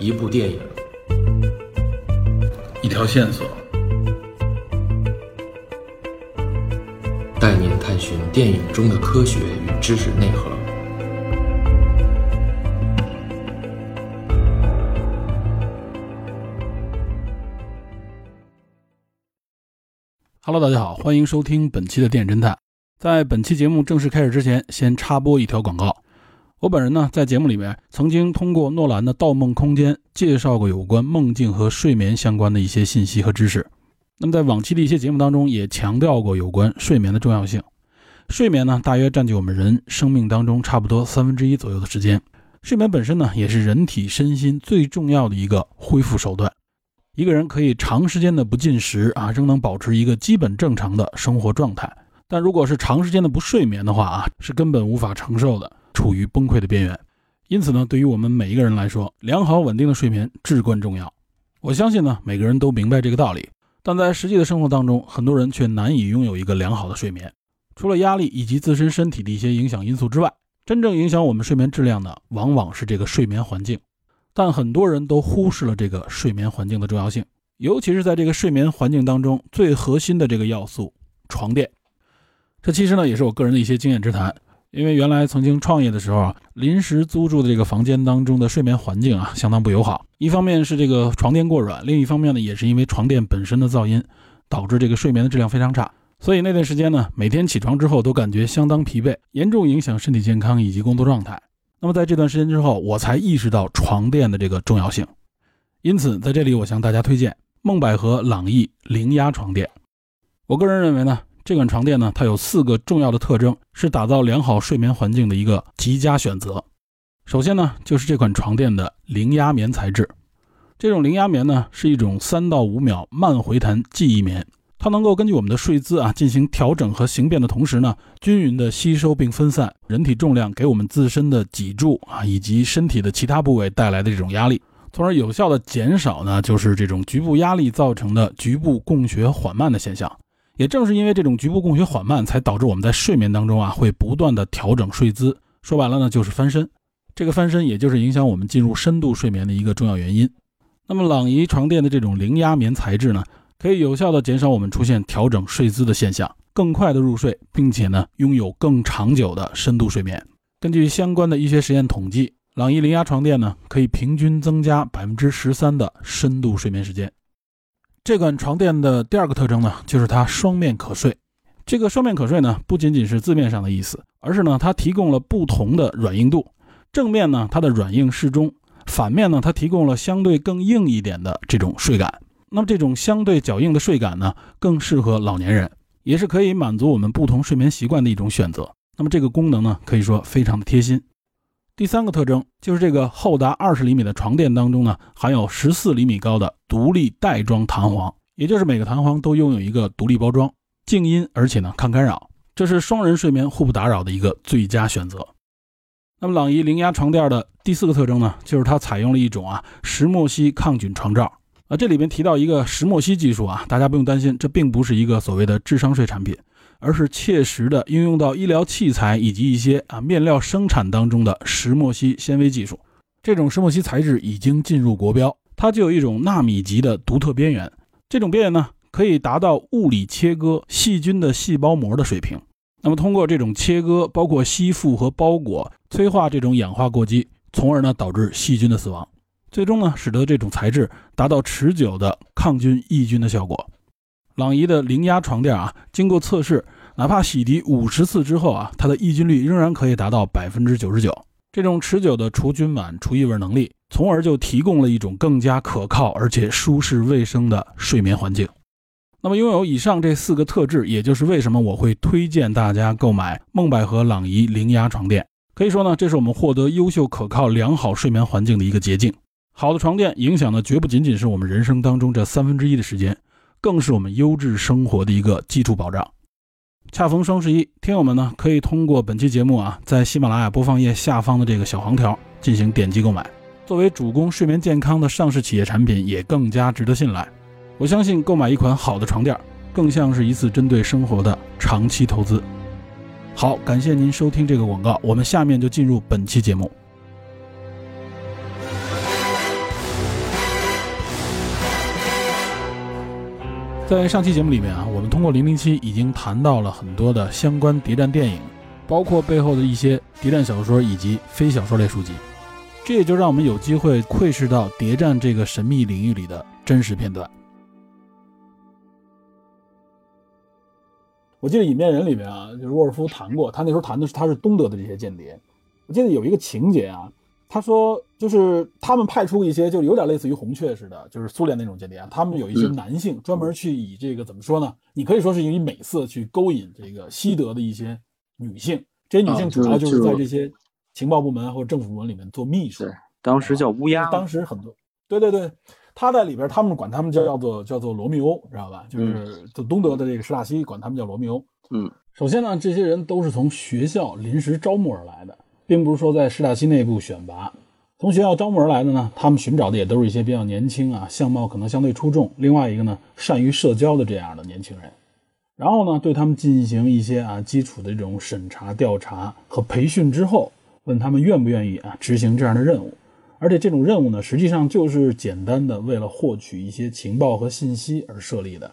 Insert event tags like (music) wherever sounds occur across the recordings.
一部电影，一条线索，带您探寻电影中的科学与知识内核。Hello，大家好，欢迎收听本期的电影侦探。在本期节目正式开始之前，先插播一条广告。我本人呢，在节目里面曾经通过诺兰的《盗梦空间》介绍过有关梦境和睡眠相关的一些信息和知识。那么在往期的一些节目当中，也强调过有关睡眠的重要性。睡眠呢，大约占据我们人生命当中差不多三分之一左右的时间。睡眠本身呢，也是人体身心最重要的一个恢复手段。一个人可以长时间的不进食啊，仍能保持一个基本正常的生活状态。但如果是长时间的不睡眠的话啊，是根本无法承受的。处于崩溃的边缘，因此呢，对于我们每一个人来说，良好稳定的睡眠至关重要。我相信呢，每个人都明白这个道理，但在实际的生活当中，很多人却难以拥有一个良好的睡眠。除了压力以及自身身体的一些影响因素之外，真正影响我们睡眠质量的，往往是这个睡眠环境。但很多人都忽视了这个睡眠环境的重要性，尤其是在这个睡眠环境当中最核心的这个要素——床垫。这其实呢，也是我个人的一些经验之谈。因为原来曾经创业的时候啊，临时租住的这个房间当中的睡眠环境啊，相当不友好。一方面是这个床垫过软，另一方面呢，也是因为床垫本身的噪音，导致这个睡眠的质量非常差。所以那段时间呢，每天起床之后都感觉相当疲惫，严重影响身体健康以及工作状态。那么在这段时间之后，我才意识到床垫的这个重要性。因此，在这里我向大家推荐梦百合朗逸零压床垫。我个人认为呢。这款床垫呢，它有四个重要的特征，是打造良好睡眠环境的一个极佳选择。首先呢，就是这款床垫的零压棉材质。这种零压棉呢，是一种三到五秒慢回弹记忆棉，它能够根据我们的睡姿啊进行调整和形变的同时呢，均匀的吸收并分散人体重量给我们自身的脊柱啊以及身体的其他部位带来的这种压力，从而有效的减少呢就是这种局部压力造成的局部供血缓慢的现象。也正是因为这种局部供血缓慢，才导致我们在睡眠当中啊，会不断的调整睡姿。说白了呢，就是翻身。这个翻身，也就是影响我们进入深度睡眠的一个重要原因。那么朗逸床垫的这种零压棉材质呢，可以有效的减少我们出现调整睡姿的现象，更快的入睡，并且呢，拥有更长久的深度睡眠。根据相关的医学实验统计，朗逸零压床垫呢，可以平均增加百分之十三的深度睡眠时间。这款床垫的第二个特征呢，就是它双面可睡。这个双面可睡呢，不仅仅是字面上的意思，而是呢，它提供了不同的软硬度。正面呢，它的软硬适中；反面呢，它提供了相对更硬一点的这种睡感。那么这种相对较硬的睡感呢，更适合老年人，也是可以满足我们不同睡眠习惯的一种选择。那么这个功能呢，可以说非常的贴心。第三个特征就是这个厚达二十厘米的床垫当中呢，含有十四厘米高的独立袋装弹簧，也就是每个弹簧都拥有一个独立包装，静音而且呢抗干扰，这是双人睡眠互不打扰的一个最佳选择。那么朗逸零压床垫的第四个特征呢，就是它采用了一种啊石墨烯抗菌床罩啊，这里边提到一个石墨烯技术啊，大家不用担心，这并不是一个所谓的智商税产品。而是切实的应用到医疗器材以及一些啊面料生产当中的石墨烯纤维技术。这种石墨烯材质已经进入国标，它就有一种纳米级的独特边缘。这种边缘呢，可以达到物理切割细菌的细胞膜的水平。那么通过这种切割，包括吸附和包裹，催化这种氧化过激，从而呢导致细菌的死亡，最终呢使得这种材质达到持久的抗菌抑菌的效果。朗逸的零压床垫啊，经过测试，哪怕洗涤五十次之后啊，它的抑菌率仍然可以达到百分之九十九。这种持久的除菌螨、除异味能力，从而就提供了一种更加可靠而且舒适卫生的睡眠环境。那么，拥有以上这四个特质，也就是为什么我会推荐大家购买梦百合朗逸零压床垫。可以说呢，这是我们获得优秀、可靠、良好睡眠环境的一个捷径。好的床垫影响的绝不仅仅是我们人生当中这三分之一的时间。更是我们优质生活的一个基础保障。恰逢双十一，听友们呢可以通过本期节目啊，在喜马拉雅播放页下方的这个小黄条进行点击购买。作为主攻睡眠健康的上市企业产品，也更加值得信赖。我相信购买一款好的床垫，更像是一次针对生活的长期投资。好，感谢您收听这个广告，我们下面就进入本期节目。在上期节目里面啊，我们通过零零七已经谈到了很多的相关谍战电影，包括背后的一些谍战小说以及非小说类书籍，这也就让我们有机会窥视到谍战这个神秘领域里的真实片段。我记得《隐面人》里面啊，就是沃尔夫谈过，他那时候谈的是他是东德的这些间谍。我记得有一个情节啊，他说就是他们派出一些，就有点类似于红雀似的，就是苏联那种间谍啊，他们有一些男性专门去以这个怎么说呢？你可以说是以美色去勾引这个西德的一些女性，这些女性主要就是在这些情报部门或者政府部门里面做秘书。对，当时叫乌鸦。当时很多，对对对。他在里边，他们管他们叫叫做叫做罗密欧，知道吧？就是就东德的这个施大西管他们叫罗密欧。嗯，首先呢，这些人都是从学校临时招募而来的，并不是说在施大西内部选拔。从学校招募而来的呢，他们寻找的也都是一些比较年轻啊，相貌可能相对出众，另外一个呢，善于社交的这样的年轻人。然后呢，对他们进行一些啊基础的这种审查、调查和培训之后，问他们愿不愿意啊执行这样的任务。而且这种任务呢，实际上就是简单的为了获取一些情报和信息而设立的。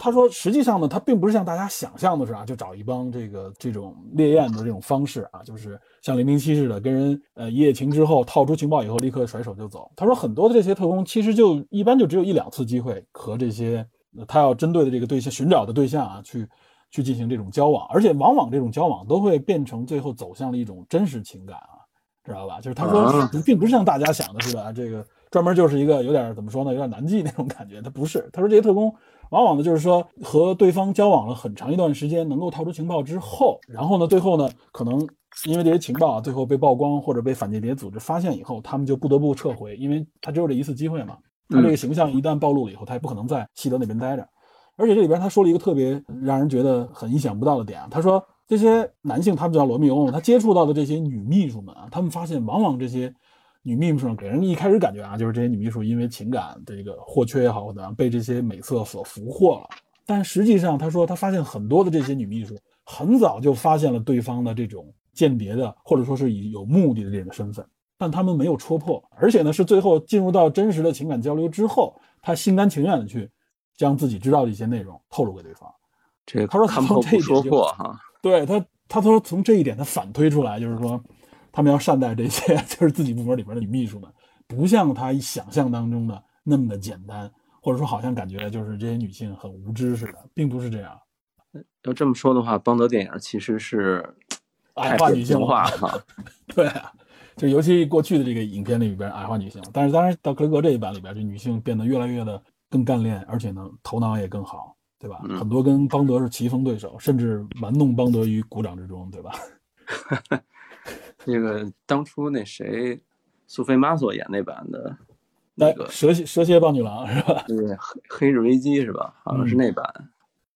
他说，实际上呢，他并不是像大家想象的是啊，就找一帮这个这种烈焰的这种方式啊，就是像零零七似的，跟人呃一夜情之后套出情报以后立刻甩手就走。他说，很多的这些特工其实就一般就只有一两次机会和这些他要针对的这个对象寻找的对象啊去去进行这种交往，而且往往这种交往都会变成最后走向了一种真实情感啊。知道吧？就是他说，并不是像大家想的似的啊，这个专门就是一个有点怎么说呢，有点难记那种感觉。他不是，他说这些特工往往呢，就是说和对方交往了很长一段时间，能够套出情报之后，然后呢，最后呢，可能因为这些情报啊，最后被曝光或者被反间谍组织发现以后，他们就不得不撤回，因为他只有这一次机会嘛。他这个形象一旦暴露了以后，他也不可能在西德那边待着。而且这里边他说了一个特别让人觉得很意想不到的点啊，他说。这些男性，他们叫罗密欧，他接触到的这些女秘书们啊，他们发现，往往这些女秘书给人一开始感觉啊，就是这些女秘书因为情感的这个或缺也好或怎样，被这些美色所俘获了。但实际上，他说他发现很多的这些女秘书很早就发现了对方的这种间谍的，或者说是以有目的的这个身份，但他们没有戳破，而且呢，是最后进入到真实的情感交流之后，他心甘情愿的去将自己知道的一些内容透露给对方。这他说看破不说破哈。对他，他说从这一点他反推出来，就是说，他们要善待这些 (laughs) 就是自己部门里边的女秘书们，不像他想象当中的那么的简单，或者说好像感觉就是这些女性很无知似的，并不是这样。要这么说的话，邦德电影其实是矮化女性化哈。(laughs) 对啊，就尤其过去的这个影片里边矮化女性，但是当然到克雷格这一版里边，这女性变得越来越的更干练，而且呢头脑也更好。对吧？很多跟邦德是棋逢对手，甚至玩弄邦德于股掌之中，对吧？(laughs) 那个当初那谁，苏菲玛索演那版的，那个蛇蝎蛇蝎棒女郎是吧？(laughs) 对，黑黑日危机是吧？好像是那版。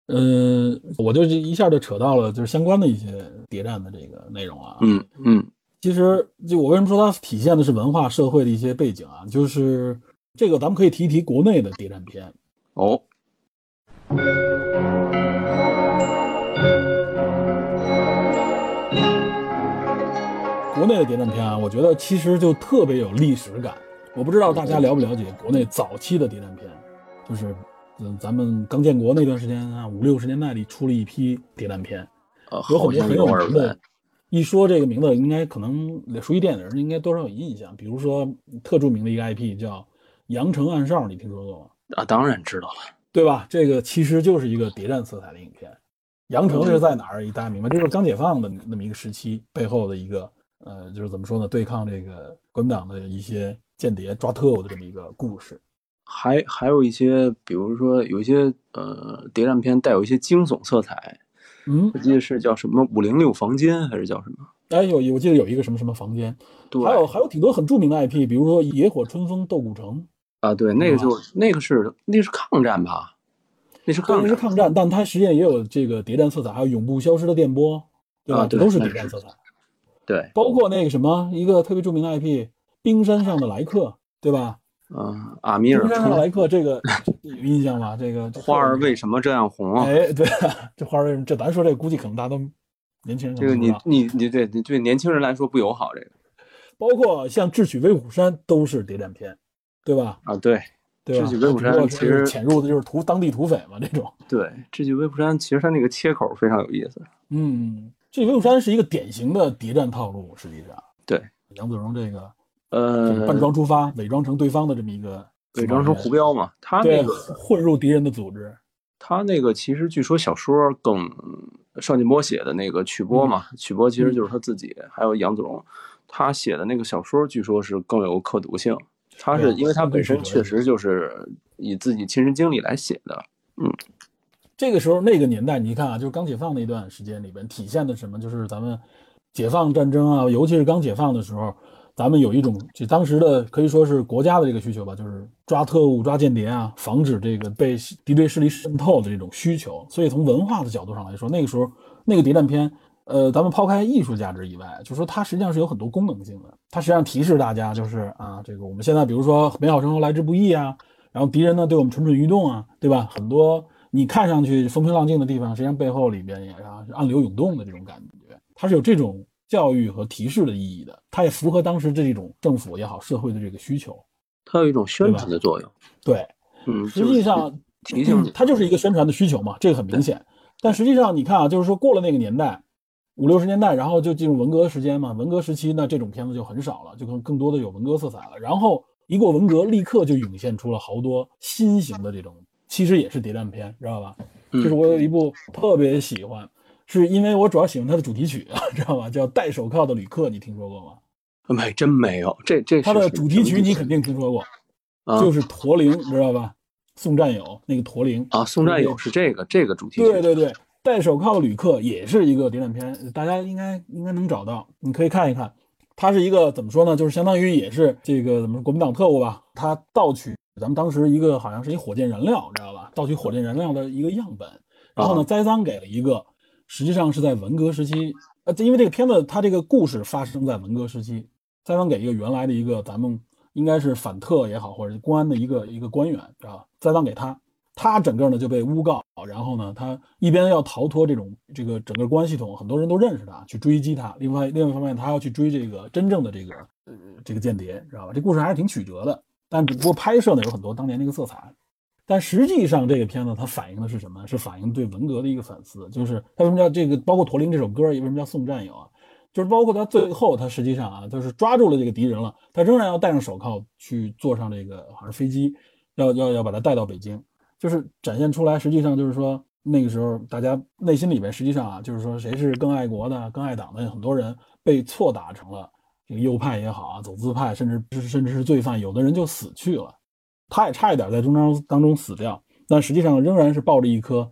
嗯，我就一下就扯到了就是相关的一些谍战的这个内容啊。嗯嗯，其实就我为什么说它体现的是文化社会的一些背景啊？就是这个咱们可以提一提国内的谍战片哦。国内的谍战片啊，我觉得其实就特别有历史感。我不知道大家了不了解国内早期的谍战片，就是嗯，咱们刚建国那段时间啊，五六十年代里出了一批谍战片，有很多很有名的。一说这个名字，应该可能熟悉电影的人应该多少有印象。比如说特著名的一个 IP 叫《羊城暗哨》，你听说过吗？啊，当然知道了。对吧？这个其实就是一个谍战色彩的影片。羊城是在哪儿？大家明白，这是刚解放的那么一个时期背后的一个，呃，就是怎么说呢？对抗这个国民党的一些间谍、抓特务的这么一个故事。还还有一些，比如说有一些呃谍战片带有一些惊悚色彩。嗯，我记得是叫什么五零六房间还是叫什么？哎，有我记得有一个什么什么房间。对，还有还有挺多很著名的 IP，比如说野火春风斗古城。啊，对，那个就那个是那是抗战吧？那是抗那是抗战，但它实际上也有这个谍战色彩，还有永不消失的电波，对吧？这都是谍战色彩。对，包括那个什么一个特别著名的 IP，冰山上的来客，对吧？嗯，阿米尔。冰山上的来客，这个有印象吗？这个花儿为什么这样红？哎，对，这花儿为什么？这咱说这估计可能大家都年轻人。这个你你你对你对年轻人来说不友好。这个包括像智取威虎山都是谍战片。对吧？啊，对，对吧？智取威虎山其实潜入的就是土当地土匪嘛，这种。对，智取威虎山其实它那个切口非常有意思。嗯，这威虎山是一个典型的谍战套路，实际上，对，杨子荣这个呃，扮装出发，伪装成对方的这么一个伪装成胡彪嘛，他那个混入敌人的组织。他那个其实据说小说更邵劲波写的那个曲波嘛，曲波其实就是他自己，还有杨子荣，他写的那个小说据说是更有可读性。他是因为他本身确实就是以自己亲身经历来写的。这个时候那个年代，你看啊，就是刚解放那段时间里边，体现的什么？就是咱们解放战争啊，尤其是刚解放的时候，咱们有一种就当时的可以说是国家的这个需求吧，就是抓特务、抓间谍啊，防止这个被敌对势力渗透的这种需求。所以从文化的角度上来说，那个时候那个谍战片，呃，咱们抛开艺术价值以外，就说它实际上是有很多功能性的。它实际上提示大家，就是啊，这个我们现在比如说美好生活来之不易啊，然后敌人呢对我们蠢蠢欲动啊，对吧？很多你看上去风平浪静的地方，实际上背后里边也啊是暗流涌动的这种感觉，它是有这种教育和提示的意义的，它也符合当时这种政府也好，社会的这个需求。它有一种宣传的作用。对，嗯，实际上提醒你，它就是一个宣传的需求嘛，这个很明显。但实际上你看啊，就是说过了那个年代，五六十年代，然后就进入文革时间嘛，文革时期呢，这种片子就很少了，就更更多的有文革色彩了。然后一过文革，立刻就涌现出了好多新型的这种，其实也是谍战片，知道吧？嗯就是我有一部特别喜欢，是因为我主要喜欢它的主题曲，知道吧？叫《戴手铐的旅客》，你听说过吗？没真没有。这这它的主题曲你肯定听说过，啊就是驼铃，知道吧？宋战友那个驼铃啊，宋战友是这个这个主题曲。对对对，戴手铐的旅客也是一个谍战片，大家应该应该能找到，你可以看一看。它是一个怎么说呢？就是相当于也是这个怎么说国民党特务吧，他盗取咱们当时一个好像是一火箭燃料，知道吧？盗取火箭燃料的一个样本，然后呢啊栽赃给了一个，实际上是在文革时期，呃，因为这个片子它这个故事发生在文革时期，栽赃给一个原来的一个咱们应该是反特也好，或者公安的一个一个官员，知道吧？栽赃给他，他整个呢就被诬告，然后呢，他一边要逃脱这种这个整个公安系统，很多人都认识他，去追击他；另外另外一方面，他要去追这个真正的这个呃这个间谍，知道吧？这故事还是挺曲折的，但只不过拍摄呢有很多当年那个色彩。但实际上，这个片子它反映的是什么？是反映对文革的一个反思，就是它为什么叫这个，包括《驼铃》这首歌，也为什么叫送战友啊？就是包括他最后，他实际上啊，就是抓住了这个敌人了，他仍然要戴上手铐去坐上这个好像飞机，要要要把他带到北京，就是展现出来，实际上就是说那个时候大家内心里面实际上啊，就是说谁是更爱国的、更爱党的，很多人被错打成了这个右派也好啊，走资派，甚至甚至是罪犯，有的人就死去了，他也差一点在中当当中死掉，但实际上仍然是抱着一颗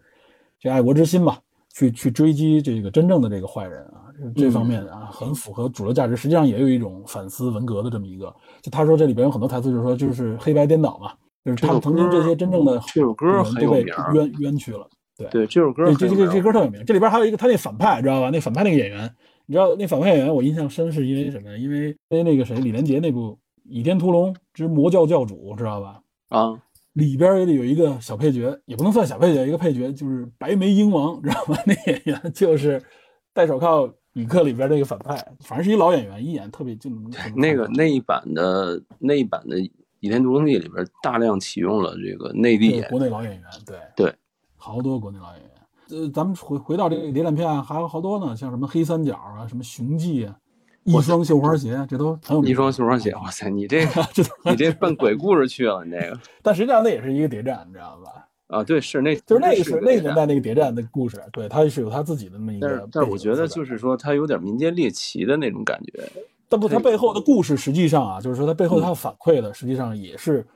这爱国之心吧，去去追击这个真正的这个坏人啊。这方面啊，很符合主流价值，实际上也有一种反思文革的这么一个。就他说这里边有很多台词，就是说就是黑白颠倒嘛，就是他们曾经这些真正的这首歌都被冤冤屈了。对对，这首歌这这这这歌特有名。这里边还有一个他那反派，知道吧？那反派那个演员，你知道那反派演员我印象深是因为什么？因为因为那个谁李连杰那部《倚天屠龙之魔教教主》，知道吧？啊，里边也得有一个小配角，也不能算小配角，一个配角就是白眉鹰王，知道吧？(laughs) 那演员就是戴手铐旅客里边那个反派，反正是一老演员，一演特别就能那个那一版的那一版的《倚天屠龙记》里边大量启用了这个内地演对国内老演员，对对，好多国内老演员。呃，咱们回回到这个谍战片啊，还有好多呢，像什么黑三角啊，什么雄记啊，一双绣花鞋，这都很有名。一双绣花鞋，哇塞，你这 (laughs) 这你这奔鬼故事去了，你这个 (laughs) 但实际上那也是一个谍战，你知道吧？啊，对，是那就是那个是是那个年代那个谍战的故事，对，他是有他自己的那么一个但是。但是我觉得就是说，他有点民间猎奇的那种感觉。但不，他背后的故事实际上啊，就是说他背后他反馈的，实际上也是，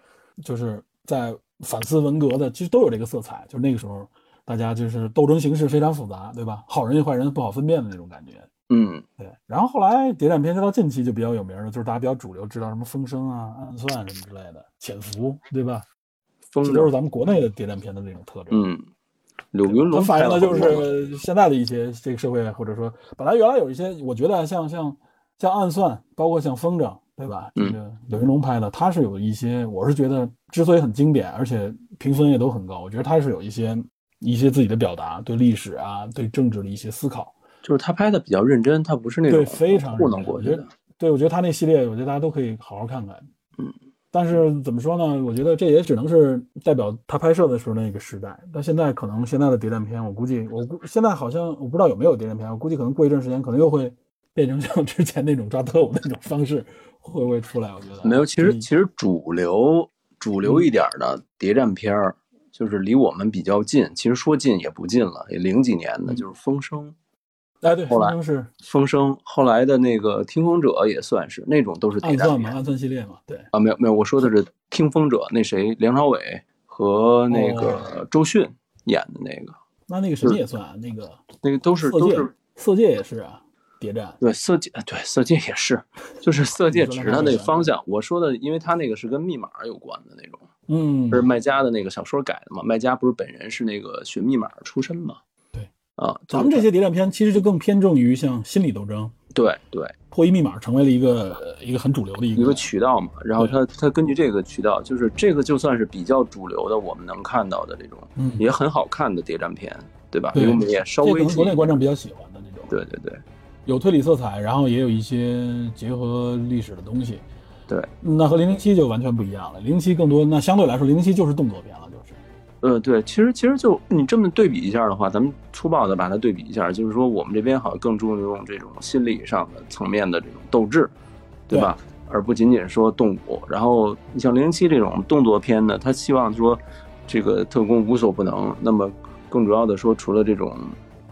就是在反思文革的，其实都有这个色彩。就是那个时候，大家就是斗争形势非常复杂，对吧？好人与坏人不好分辨的那种感觉。嗯，对，然后后来谍战片就到近期就比较有名了，就是大家比较主流知道什么风声啊、暗算什么之类的，潜伏，对吧？风这都是咱们国内的谍战片的那种特征。嗯，柳云龙反映的就是现在的一些这个社会，或者说本来原来有一些，我觉得像像像暗算，包括像风筝，对吧？这嗯个柳云龙拍的，他是有一些，我是觉得之所以很经典，而且评分也都很高，我觉得他是有一些一些自己的表达，对历史啊，对政治的一些思考，就是他拍的比较认真，他不是那种对，非常糊认真我觉得弄过去的。，对我觉得他那系列，我觉得大家都可以好好看看。嗯，但是怎么说呢？我觉得这也只能是代表他拍摄的时候那个时代。但现在可能现在的谍战片，我估计我估现在好像我不知道有没有谍战片，我估计可能过一段时间可能又会变成像之前那种抓特务那种方式，会不会出来？我觉得没有。其实其实主流主流一点的谍战片儿，就是离我们比较近，其实说近也不近了，也零几年的，就是《风声》。哎，对，后来是。风声，后来的那个听风者也算是那种都是谍战嘛，暗算系列嘛，对啊，没有没有，我说的是听风者，那谁，梁朝伟和那个周迅演的那个，那那个什么也算，那个那个都是都是色戒也是啊，谍战，对色戒，对色戒也是，就是色戒指他那个方向，我说的，因为他那个是跟密码有关的那种，嗯，是麦家的那个小说改的嘛，麦家不是本人是那个学密码出身嘛。对啊，咱们这些谍战片其实就更偏重于像心理斗争，对对，破译密码成为了一个一个很主流的一个一个渠道嘛。然后他他根据这个渠道，就是这个就算是比较主流的，我们能看到的这种，嗯，也很好看的谍战片，对吧？对，我们也稍微可能国内观众比较喜欢的那种。对对对，有推理色彩，然后也有一些结合历史的东西。对，那和零零七就完全不一样了。零零七更多，那相对来说，零零七就是动作片了。就是呃，对，其实其实就你这么对比一下的话，咱们粗暴的把它对比一下，就是说我们这边好像更注重这种心理上的层面的这种斗志，对吧？而不仅仅说动武。然后你像零零七这种动作片呢，他希望说这个特工无所不能。那么更主要的说，除了这种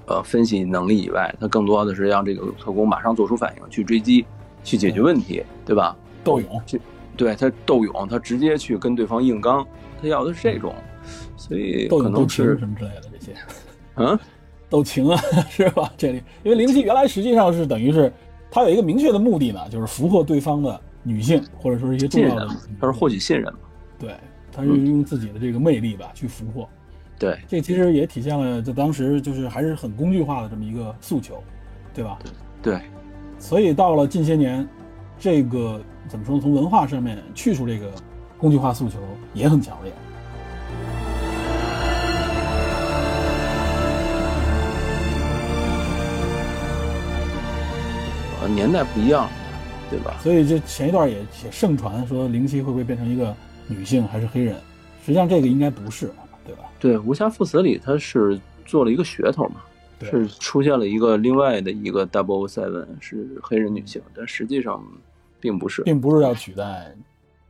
呃分析能力以外，他更多的是让这个特工马上做出反应，去追击，去解决问题，对吧？斗勇，去对他斗勇，他直接去跟对方硬刚，他要的是这种。所以可能是什么之类的这些，嗯，斗情啊，(laughs) 是吧？这里因为灵七原来实际上是等于是他有一个明确的目的呢，就是俘获对方的女性或者说是一些重要的，他是获取信任嘛？对，他是用自己的这个魅力吧去俘获。对，这其实也体现了在当时就是还是很工具化的这么一个诉求，对吧？对，所以到了近些年，这个怎么说？从文化上面去除这个工具化诉求也很强烈。年代不一样，对吧？所以就前一段也也盛传说零七会不会变成一个女性还是黑人？实际上这个应该不是，对吧？对，《无暇赴死》里他是做了一个噱头嘛，是出现了一个另外的一个 Double Seven 是黑人女性，但实际上并不是，并不是要取代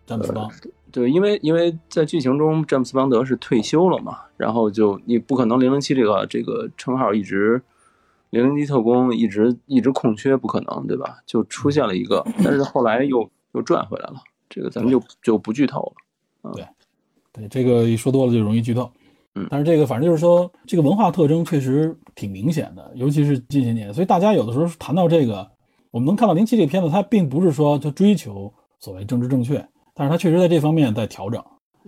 詹姆斯邦。对，因为因为在剧情中詹姆斯邦德是退休了嘛，然后就你不可能零零七这个这个称号一直。零零七特工一直一直空缺，不可能，对吧？就出现了一个，但是后来又又转回来了，这个咱们就就不剧透了。对，对，这个一说多了就容易剧透。嗯，但是这个反正就是说，这个文化特征确实挺明显的，尤其是近些年。所以大家有的时候谈到这个，我们能看到零七这片子，它并不是说它追求所谓政治正确，但是它确实在这方面在调整，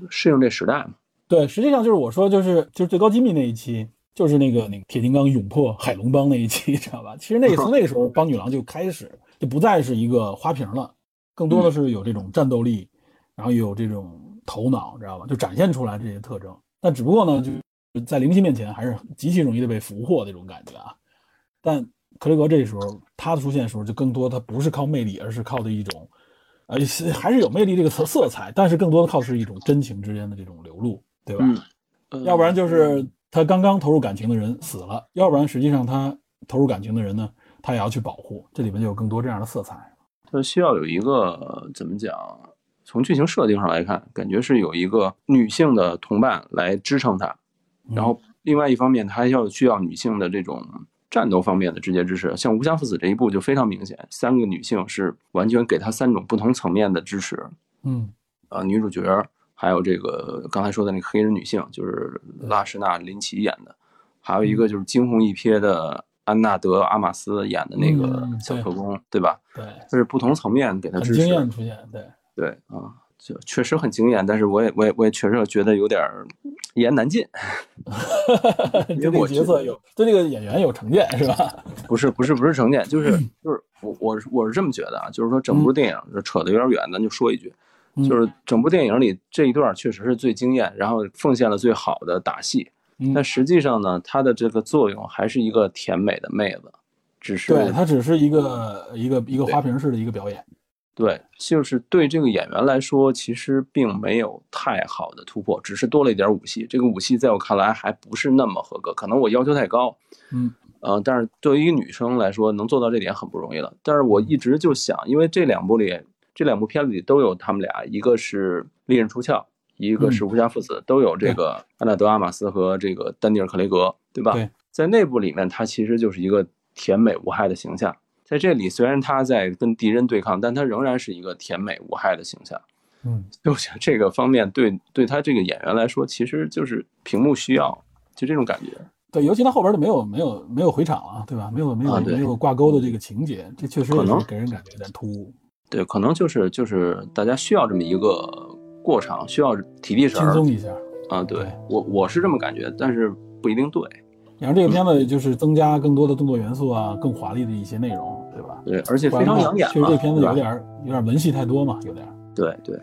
适应这时代嘛。对，实际上就是我说，就是就是最高机密那一期。就是那个那个铁金刚勇破海龙帮那一期，知道吧？其实那从那个时候，帮女郎就开始就不再是一个花瓶了，更多的是有这种战斗力，然后有这种头脑，知道吧？就展现出来这些特征。但只不过呢，就在灵犀面前还是极其容易的被俘获那种感觉啊。但克雷格这时候他的出现的时候，就更多他不是靠魅力，而是靠的一种，呃，还是有魅力这个色色彩，但是更多的靠是一种真情之间的这种流露，对吧？要不然就是。他刚刚投入感情的人死了，要不然实际上他投入感情的人呢，他也要去保护，这里面就有更多这样的色彩。他需要有一个怎么讲？从剧情设定上来看，感觉是有一个女性的同伴来支撑他，然后另外一方面，他还要需要女性的这种战斗方面的直接支持。像《无家父子》这一部就非常明显，三个女性是完全给她三种不同层面的支持。嗯，啊，女主角。还有这个刚才说的那个黑人女性，就是拉什纳林奇演的，还有一个就是惊鸿一瞥的安娜德阿玛斯演的那个小特工，对吧？对，就是不同层面给她支持。惊艳出现，对对啊，就确实很惊艳，但是我也我也我也确实觉得有点一言难尽。(laughs) 对这个角色有对这个演员有成见是吧？(laughs) 不是不是不是成见，就是 (laughs) 就是我我是我是这么觉得啊，就是说整部电影扯得有点远，咱就说一句。就是整部电影里这一段确实是最惊艳，然后奉献了最好的打戏。但实际上呢，它的这个作用还是一个甜美的妹子，只是对它只是一个一个一个花瓶式的一个表演。对，就是对这个演员来说，其实并没有太好的突破，只是多了一点武戏。这个武戏在我看来还不是那么合格，可能我要求太高。嗯，呃，但是对于一个女生来说，能做到这点很不容易了。但是我一直就想，因为这两部里，这两部片子里都有他们俩，一个是《利刃出鞘》，一个是《无暇父子》，都有这个安娜德阿玛斯和这个丹尼尔克雷格，对吧？对，在那部里面，他其实就是一个甜美无害的形象。在这里，虽然他在跟敌人对抗，但他仍然是一个甜美无害的形象。嗯，我觉得这个方面对对他这个演员来说，其实就是屏幕需要，就这种感觉。对，尤其他后边就没有没有没有回场啊，对吧？没有没有、啊没有挂钩的这个情节，这确实可能给人感觉有点突兀，对，可能就是就是大家需要这么一个过场，需要体力神儿轻松一下。啊。对对我我是这么感觉，但是不一定对。然后这个片子就是增加更多的动作元素啊，更华丽的一些内容，对而且非常养眼嘛。确实这片子有点儿有点文戏太多嘛，有点儿。对对。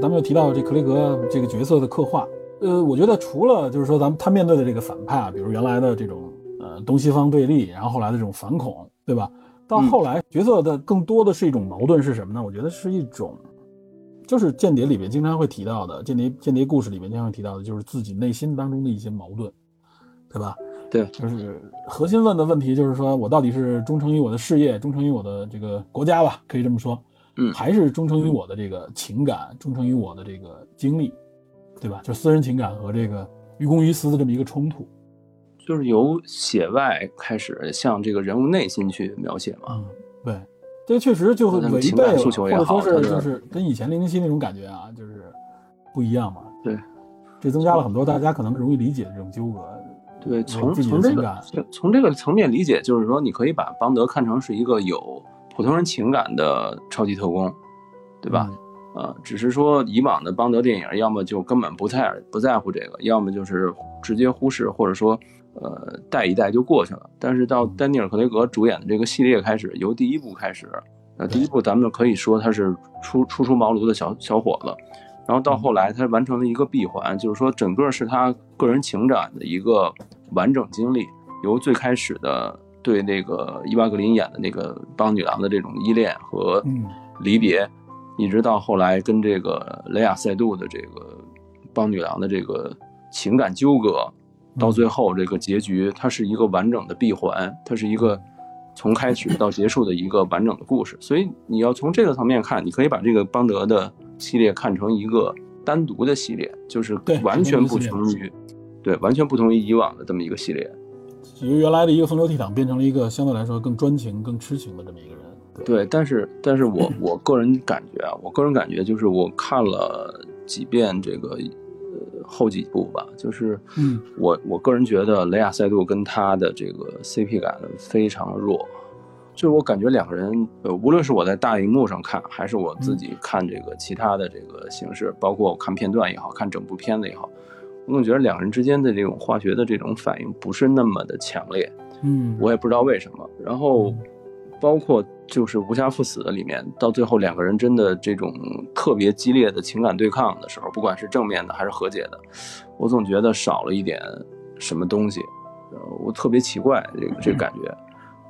咱们又提到这克雷格这个角色的刻画，呃，我觉得除了就是说咱们他面对的这个反派啊，比如原来的这种呃东西方对立，然后后来的这种反恐，对吧？到嗯后来角色的更多的是一种矛盾是什么呢？我觉得是一种，就是间谍里面经常会提到的，间谍间谍故事里面经常会提到的，就是自己内心当中的一些矛盾，对吧？对就是核心问的问题就是说我到底是忠诚于我的事业，忠诚于我的这个国家吧，可以这么说，嗯还是忠诚于我的这个情感，忠诚于我的这个经历，对吧？就私人情感和这个于公于私的这么一个冲突。就是由写外开始向这个人物内心去描写嘛。嗯，对，这确实就他的违背了，或者说是就是跟以前零零七那种感觉啊，就是不一样嘛。对，这增加了很多大家可能容易理解的这种纠葛。对，从从这个从这个层面理解，就是说，你可以把邦德看成是一个有普通人情感的超级特工，对吧？嗯呃，只是说以往的邦德电影，要么就根本不太不在乎这个，要么就是直接忽视，或者说呃带一带就过去了。但是到丹尼尔·克雷格主演的这个系列开始，由第一部开始，呃，第一部咱们可以说他是初初出茅庐的小小伙子，然后到后来他完成了一个闭环，就是说整个是他个人情感的一个完整经历，由最开始的对那个伊娃格林演的那个邦女郎的这种依恋和嗯离别，一直到后来跟这个雷亚塞杜的这个邦女郎的这个情感纠葛，到最后这个结局，它是一个完整的闭环，它是一个从开始到结束的一个完整的故事。所以你要从这个层面看，你可以把这个邦德的系列看成一个单独的系列，就是完全不同于，对，完全不同于以往的这么一个系列。由原来的一个风流倜傥变成了一个相对来说更专情、更痴情的这么一个人。对，对，但是但是我我个人感觉啊，我个人感觉就是我看了几遍这个呃后几部吧，就是嗯我我个人觉得雷亚塞杜跟他的这个 CP 感非常弱，就是我感觉两个人呃，无论是我在大荧幕上看，还是我自己看这个其他的这个形式，包括我看片段也好看整部片子也好，我总觉得两个人之间的这种化学的这种反应不是那么的强烈。嗯，我也不知道为什么。然后包括就是《无暇赴死》里面，到最后两个人真的这种特别激烈的情感对抗的时候，不管是正面的还是和解的，我总觉得少了一点什么东西，呃，我特别奇怪这个这个感觉。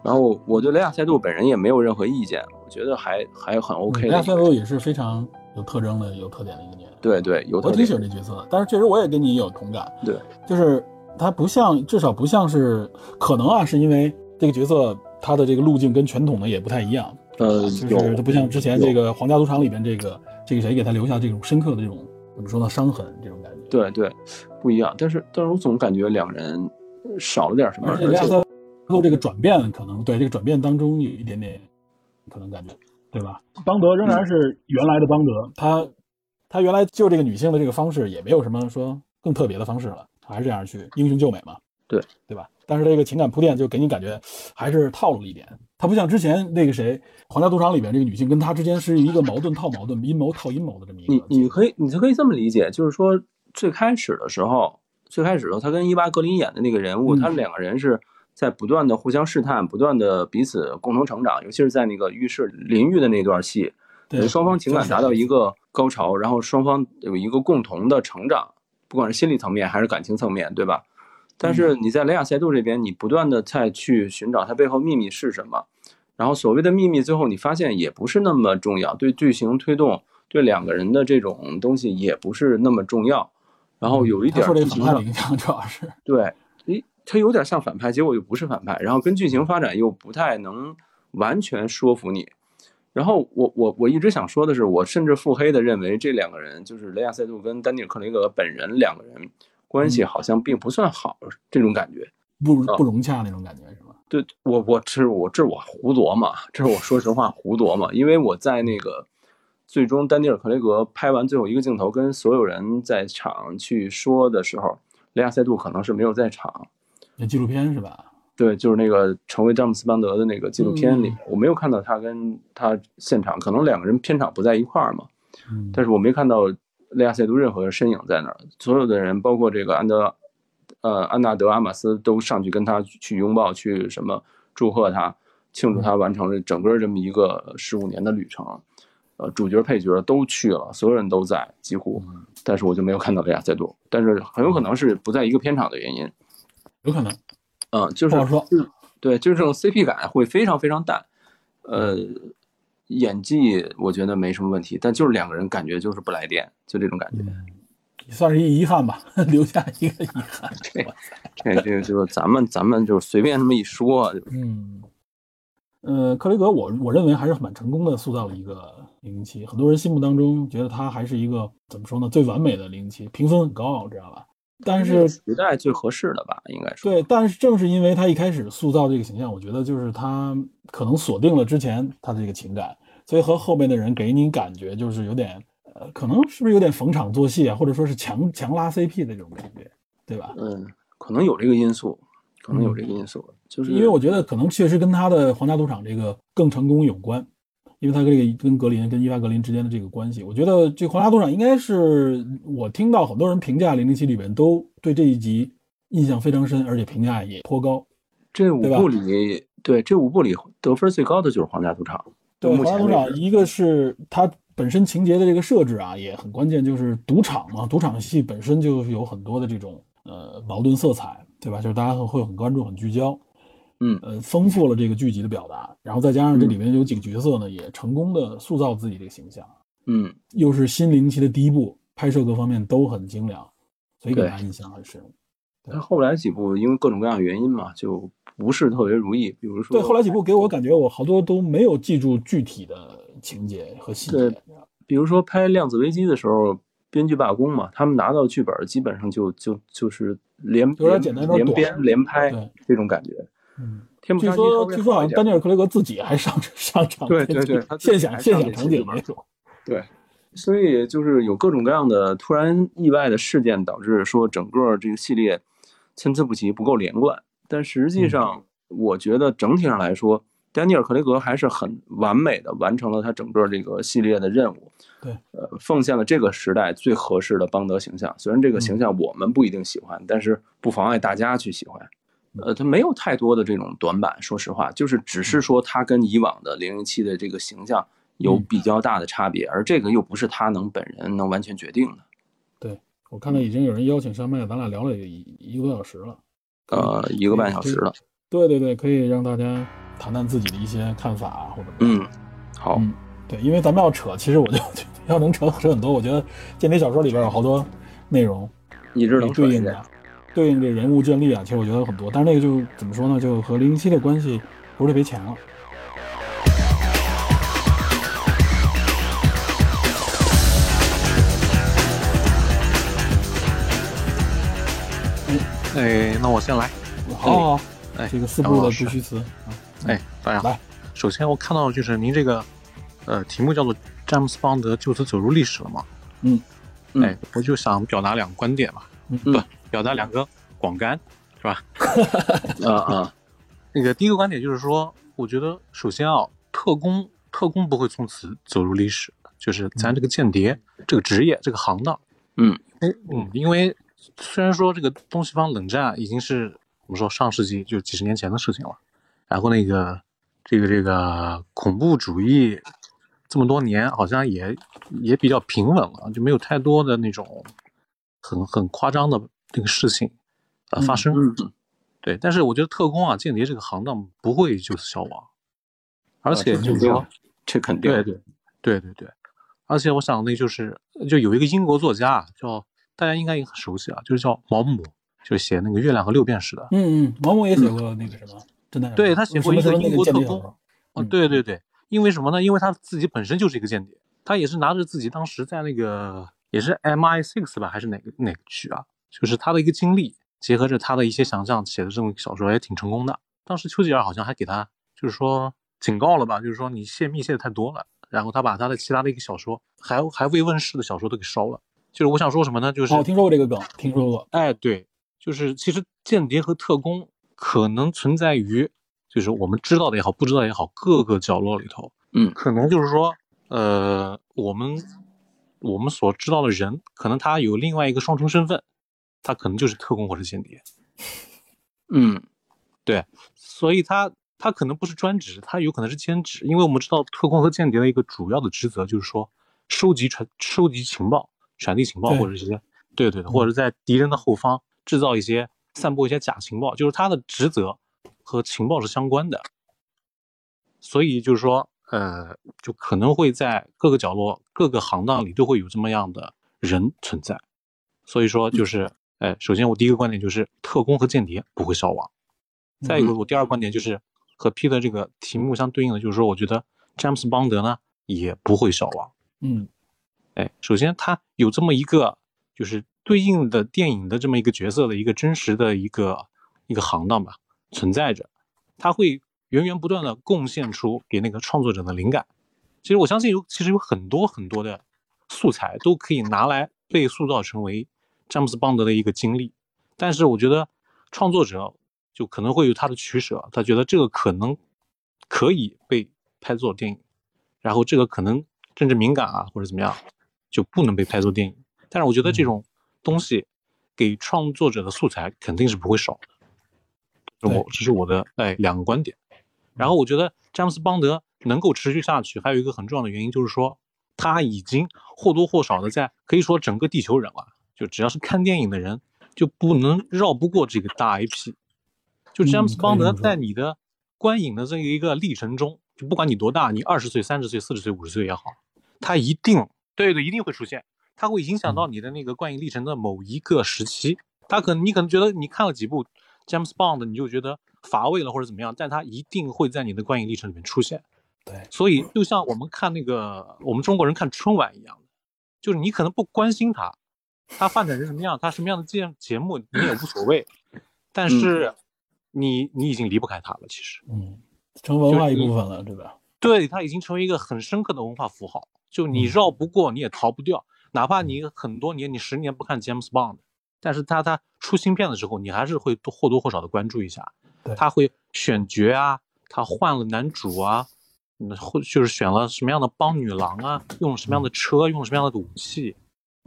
然后我对雷亚塞杜本人也没有任何意见，我觉得还还很 OK 的雷亚。塞杜也是非常有特征的、有特点的一个演员。对对，有特点我挺喜。欢这角色的，但是确实我也跟你有同感。对，就是他不像，至少不像是，可能啊，是因为这个角色他的这个路径跟传统的也不太一样，呃，就是有他不像之前这个皇家赌场里边这个这个谁给他留下这种深刻的这种怎么说呢伤痕这种感觉。对对不一样，但是但是我总感觉两人少了点什么，而且雷亚塞罗这个转变可能对这个转变当中有一点点可能感觉，对吧？邦德仍然是原来的邦德，他他原来救这个女性的这个方式也没有什么说更特别的方式了，还是这样去英雄救美嘛，对对吧？但是这个情感铺垫就给你感觉还是套路了一点，他不像之前那个谁《皇家赌场》里边这个女性跟他之间是一个矛盾套矛盾、阴谋套阴谋的这么一个你你可以你就可以这么理解，就是说最开始的时候，最开始的时候，他跟伊娃格林演的那个人物，嗯他们两个人是在不断的互相试探，不断的彼此共同成长，尤其是在那个浴室淋浴的那段戏，对双方情感达到一个高潮，然后双方有一个共同的成长，不管是心理层面还是感情层面，对吧？但是你在雷亚塞杜这边，你不断的在去寻找它背后秘密是什么，然后所谓的秘密，最后你发现也不是那么重要，对剧情推动，对两个人的这种东西也不是那么重要。然后有一点受这反派影响，主要是对，诶，它有点像反派，结果又不是反派，然后跟剧情发展又不太能完全说服你。然后我我我一直想说的是，我甚至腹黑的认为这两个人就是雷亚塞杜跟丹尼尔克雷格本人两个人关系好像并不算好，这种感觉不不融洽那种感觉是吧？对我我这是我这是我胡琢磨，这是我说实话胡琢磨，因为我在那个最终丹尼尔克雷格拍完最后一个镜头跟所有人在场去说的时候，雷亚塞杜可能是没有在场。那纪录片是吧？对，就是那个成为詹姆斯邦德的那个纪录片里，我没有看到他跟他现场，可能两个人片场不在一块儿嘛。嗯，但是我没看到雷亚塞杜任何身影在那儿，所有的人，包括这个安德，呃，安纳德阿马斯都上去跟他去拥抱，去什么祝贺他，庆祝他完成了整个这么一个十五年的旅程。呃，主角配角都去了，所有人都在，几乎，但是我就没有看到雷亚塞杜，但是很有可能是不在一个片场的原因，有可能。嗯，就是说对，就是这种 CP 感会非常非常淡，呃，演技我觉得没什么问题，但就是两个人感觉就是不来电，就这种感觉，算是一遗憾吧，(laughs) 留下一个遗憾。(laughs) 这这这个就是咱们咱们就随便这么一说，嗯，呃，克雷格，我我认为还是蛮成功的塑造了一个零零七，很多人心目当中觉得他还是一个怎么说呢，最完美的零零七，评分很高，知道吧？但是时代最合适的吧，应该说对。但是正是因为他一开始塑造这个形象，我觉得就是他可能锁定了之前他的这个情感，所以和后面的人给你感觉就是有点，呃，可能是不是有点逢场作戏啊，或者说是强强拉 CP 的这种感觉，对吧？嗯，可能有这个因素，可能有这个因素，就是因为我觉得可能确实跟他的皇家赌场这个更成功有关。因为他这个跟格林、跟伊娃格林之间的这个关系，我觉得这皇家赌场应该是我听到很多人评价零零七里边都对这一集印象非常深，而且评价也颇高。这五部里，对这五部里得分最高的就是皇家赌场。对皇家赌场，一个是它本身情节的这个设置啊也很关键，就是赌场嘛，赌场戏本身就有很多的这种呃矛盾色彩，对吧？就是大家会很关注、很聚焦。嗯，呃，丰富了这个剧集的表达，然后再加上这里面有几个角色呢，也成功的塑造自己这个形象。嗯，又是新零期的第一部，拍摄各方面都很精良，所以给大家印象很深。但后来几部因为各种各样的原因嘛，就不是特别如意。比如说，对，后来几部给我感觉我好多都没有记住具体的情节和细节。比如说拍《量子危机》的时候，编剧罢工嘛，他们拿到剧本基本上就就就是连有点简单，连编连拍这种感觉。嗯，据说据说好像丹尼尔·克雷格自己还上 (laughs) 上场，对对对，现想现想场景那种。(laughs) 对，所以就是有各种各样的突然意外的事件，导致说整个这个系列参差不齐，不够连贯。但实际上，我觉得整体上来说，丹尼尔·克雷格还是很完美的完成了他整个这个系列的任务。对，呃，奉献了这个时代最合适的邦德形象。虽然这个形象我们不一定喜欢，但是不妨碍大家去喜欢。呃，他没有太多的这种短板，说实话，就是只是说他跟以往的零零七的这个形象有比较大的差别，而这个又不是他能本人能完全决定的。对我看到已经有人邀请上麦，咱俩聊了一一个多小时了，呃，一个半小时了。对对对，可以让大家谈谈自己的一些看法或者嗯，好，对，因为咱们要扯，其实我就 (laughs) 要能扯扯很多，我觉得间谍小说里边有好多内容，你这能对应的。对应这人物建立啊，其实我觉得有很多，但是那个就怎么说呢，就和零零七的关系不是特别强了。哎，那我先来。好，哎，这个四部的必须词。哎，大家好。首先我看到就是您这个，呃，题目叫做詹姆斯邦德就此走入历史了嘛？嗯。哎，我就想表达两个观点嘛。嗯。不。表达两个广干，是吧？(laughs) 啊啊，那个第一个观点就是说，我觉得首先啊，特工特工不会从此走入历史，就是咱这个间谍这个职业这个行当，嗯，嗯，因为虽然说这个东西方冷战已经是我们说上世纪就几十年前的事情了，然后那个这个这个恐怖主义这么多年好像也也比较平稳了，就没有太多的那种。很很夸张的这个事情呃发生。嗯对，但是我觉得特工啊、间谍这个行当不会就此消亡，而且就是说，这肯定对对对对对，而且我想那就是就有一个英国作家啊叫大家应该也很熟悉啊，就是叫毛姆，就写那个《月亮和六便士》的。嗯嗯，毛姆也写过那个什么真的，对他写过一个英国特工哦，嗯对对对，因为什么呢？因为他自己本身就是一个间谍，他也是拿着自己当时在那个也是 MI6 吧，还是哪个哪个区啊？就是他的一个经历，结合着他的一些想象写的这么一个小说，也挺成功的。当时丘吉尔好像还给他就是说警告了吧，就是说你泄密泄的太多了，然后他把他的其他的一个小说还还未问世的小说都给烧了。就是我想说什么呢？就是哦，听说过这个梗，听说过，哎，对，就是其实间谍和特工可能存在于，就是我们知道的也好，不知道也好，各个角落里头，嗯可能就是说，呃，我们我们所知道的人，可能他有另外一个双重身份，他可能就是特工或者间谍，(laughs) 嗯对所以他他可能不是专职，他有可能是兼职，因为我们知道特工和间谍的一个主要的职责就是说收集传收集情报、传递情报，或者是一些对对的，或者在敌人的后方制造一些散播一些假情报，就是他的职责和情报是相关的。所以就是说，呃，就可能会在各个角落、各个行当里都会有这么样的人存在。所以说，就是，哎，首先我第一个观点就是特工和间谍不会消亡。再一个，我第二个观点就是和 P 的这个题目相对应的，就是说，我觉得詹姆斯邦德呢也不会消亡。嗯哎，首先他有这么一个就是对应的电影的这么一个角色的一个真实的一个一个行当吧存在着，他会源源不断的贡献出给那个创作者的灵感。其实我相信有其实有很多很多的素材都可以拿来被塑造成为詹姆斯邦德的一个经历，但是我觉得创作者就可能会有他的取舍，他觉得这个可能可以被拍作电影，然后这个可能政治敏感啊或者怎么样，就不能被拍作电影。但是我觉得这种东西给创作者的素材肯定是不会少的。这是我这是我的哎两个观点。然后我觉得詹姆斯邦德能够持续下去，还有一个很重要的原因就是说，他已经或多或少的在可以说整个地球人了，就只要是看电影的人，就不能绕不过这个大 IP。就詹姆斯邦德在你的观影的这一个历程中，就不管你多大，你二十岁、三十岁、四十岁、五十岁也好，他一定对对一定会出现，他会影响到你的那个观影历程的某一个时期。他可能你可能觉得你看了几部 James Bond，你就觉得乏味了或者怎么样，但它一定会在你的观影历程里面出现。对，所以就像我们看那个我们中国人看春晚一样的，就是你可能不关心它，它发展成什么样，它什么样的节节目你也无所谓，(laughs) 但是你你已经离不开它了，其实。嗯，成文化一部分了，对吧？对，它已经成为一个很深刻的文化符号，就你嗯绕不过，你也逃不掉。哪怕你很多年，你十年不看 James Bond，但是他他出新片的时候，你还是会多或多或少的关注一下对。他会选角啊，他换了男主啊，嗯，或就是选了什么样的帮女郎啊，用了什么样的车，用了什么样的武器，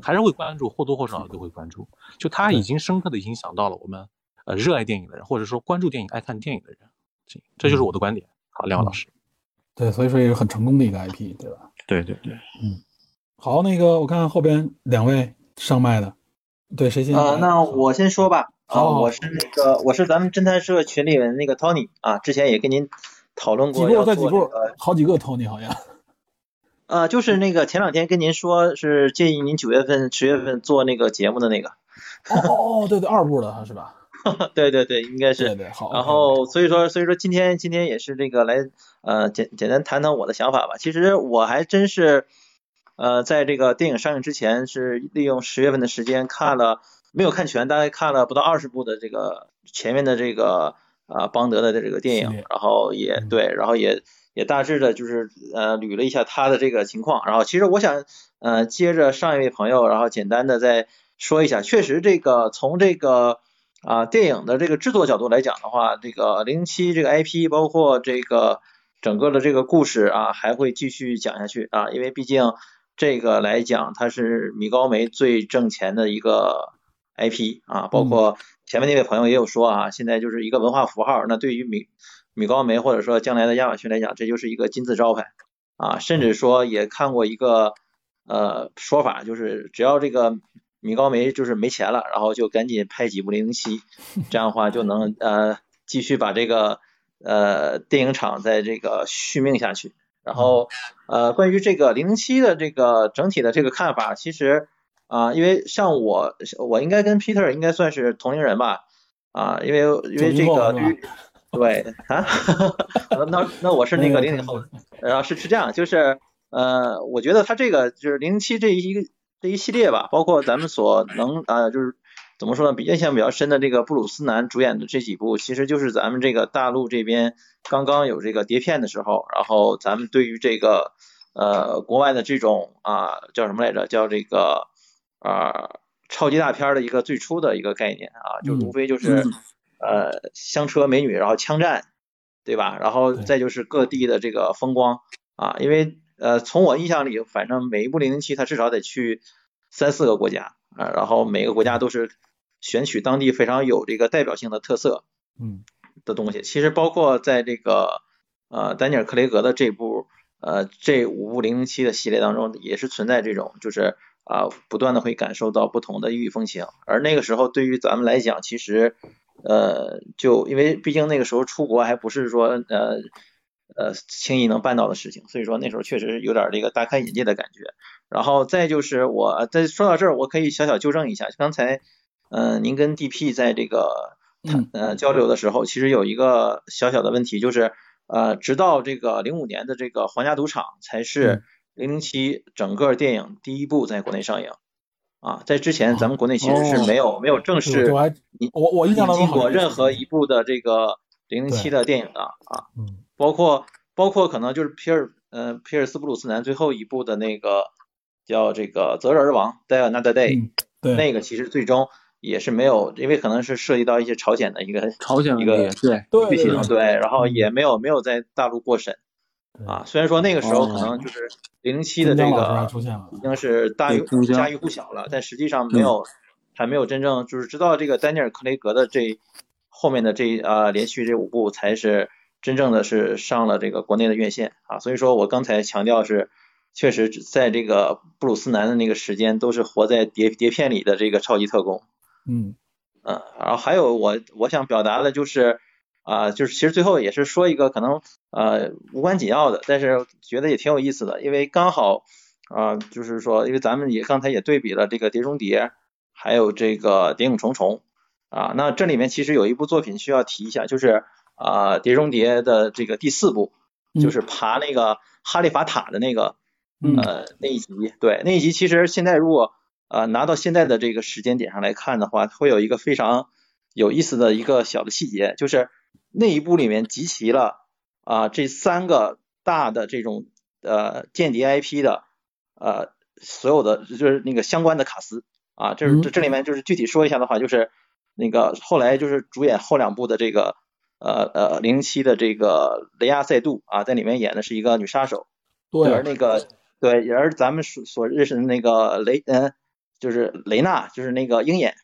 还是会关注，或多或少的都会关注。就他已经深刻的影响到了我们呃热爱电影的人，或者说关注电影、爱看电影的人。这这就是我的观点。好，两位老师。对，所以说也是很成功的一个 IP，对吧？对对对。嗯好，那个我看看后边两位上麦的，对，谁先来？呃，那我先说吧。啊、好好我是那个，我是咱们侦探社群里面的那个 Tony 啊，之前也跟您讨论过要步再几步做这个，好几个 Tony 好像。呃，就是那个前两天跟您说是建议您九月份、十月份做那个节目的那个，哦对对，二部的是吧？(laughs) 对对对，应该是。对对，好。然后所以说所以说今天今天也是这个来呃简简单谈谈我的想法吧。其实我还真是呃在这个电影上映之前是利用十月份的时间看了没有看全，大概看了不到二十部的这个前面的这个呃邦德的这个电影，然后也嗯对，然后也也大致的就是呃捋了一下他的这个情况。然后其实我想呃接着上一位朋友，然后简单的再说一下，确实这个从这个啊，电影的这个制作角度来讲的话，这个零七这个 IP 包括这个整个的这个故事啊，还会继续讲下去啊，因为毕竟这个来讲，它是米高梅最挣钱的一个 IP 啊，包括前面那位朋友也有说啊，现在就是一个文化符号，那对于米米高梅或者说将来的亚马逊来讲，这就是一个金字招牌啊，甚至说也看过一个呃说法，就是只要这个米高梅就是没钱了，然后就赶紧拍几部零零七，这样的话就能呃继续把这个呃电影厂在这个续命下去。然后呃关于这个零零七的这个整体的这个看法，其实啊、因为像我我应该跟 Peter 应该算是同龄人吧啊、因为因为这90后是吧？个 (laughs) 对于对啊，(laughs) 那那我是那个零零后，然后是是这样，就是呃，我觉得他这个就是零零七这一个这一系列吧，包括咱们所能啊，就是怎么说呢，比印象比较深的这个布鲁斯南主演的这几部，其实就是咱们这个大陆这边刚刚有这个碟片的时候，然后咱们对于这个呃国外的这种啊、叫什么来着，叫这个啊、超级大片儿的一个最初的一个概念啊，就嗯无非就是、呃香车美女，然后枪战，对吧？然后再就是各地的这个风光啊，因为呃从我印象里，反正每一部零零七它至少得去三四个国家啊，然后每个国家都是选取当地非常有这个代表性的特色嗯的东西。其实包括在这个呃丹尼尔·克雷格的这部呃这五部零零七的系列当中，也是存在这种就是啊、不断的会感受到不同的异域风情。而那个时候对于咱们来讲，其实呃就因为毕竟那个时候出国还不是说呃呃轻易能办到的事情，所以说那时候确实有点这个大开眼界的感觉。然后再就是我再说到这儿，我可以小小纠正一下，刚才呃您跟 DP 在这个嗯呃交流的时候，其实有一个小小的问题，就是呃直到这个零五年的这个皇家赌场才是嗯零零七整个电影第一部在国内上映。啊，在之前咱们国内其实是没有、没有正式你我我我印象当中过任何一部的这个零零七的电影的啊，嗯。包括包括可能就是皮尔呃皮尔斯布鲁斯南最后一部的那个叫这个择日而亡 Die Another Day，、嗯对。那个其实最终也是没有，因为可能是涉及到一些朝鲜的一个朝鲜一个对，对剧情，对对，然后也没有没有在大陆过审对啊。虽然说那个时候哦可能就是零零七的这个已经是大家喻户晓了，但实际上没有还没有真正就是知道这个丹尼尔·克雷格的这后面的这啊连续这五部才是真正的是上了这个国内的院线啊。所以说我刚才强调是。确实，在这个布鲁斯南的那个时间，都是活在碟碟片里的这个超级特工。嗯嗯，然后还有我我想表达的就是啊、就是其实最后也是说一个可能呃无关紧要的，但是觉得也挺有意思的，因为刚好啊、就是说，因为咱们也刚才也对比了这个《碟中谍》，还有这个《谍影重重》啊，那这里面其实有一部作品需要提一下，就是啊，碟中谍》的这个第四部，就是爬那个哈利法塔的那个。嗯。呃，那一集，对，那一集其实现在如果呃拿到现在的这个时间点上来看的话，会有一个非常有意思的一个小的细节，就是那一部里面集齐了啊、这三个大的这种呃间谍 IP 的呃所有的就是那个相关的卡司啊，这是这这里面就是具体说一下的话，就是那个后来就是主演后两部的这个呃呃零零七的这个雷亚塞杜啊，在里面演的是一个女杀手。对而对那个对，而咱们所所认识的那个雷，嗯、就是雷娜，就是那个鹰眼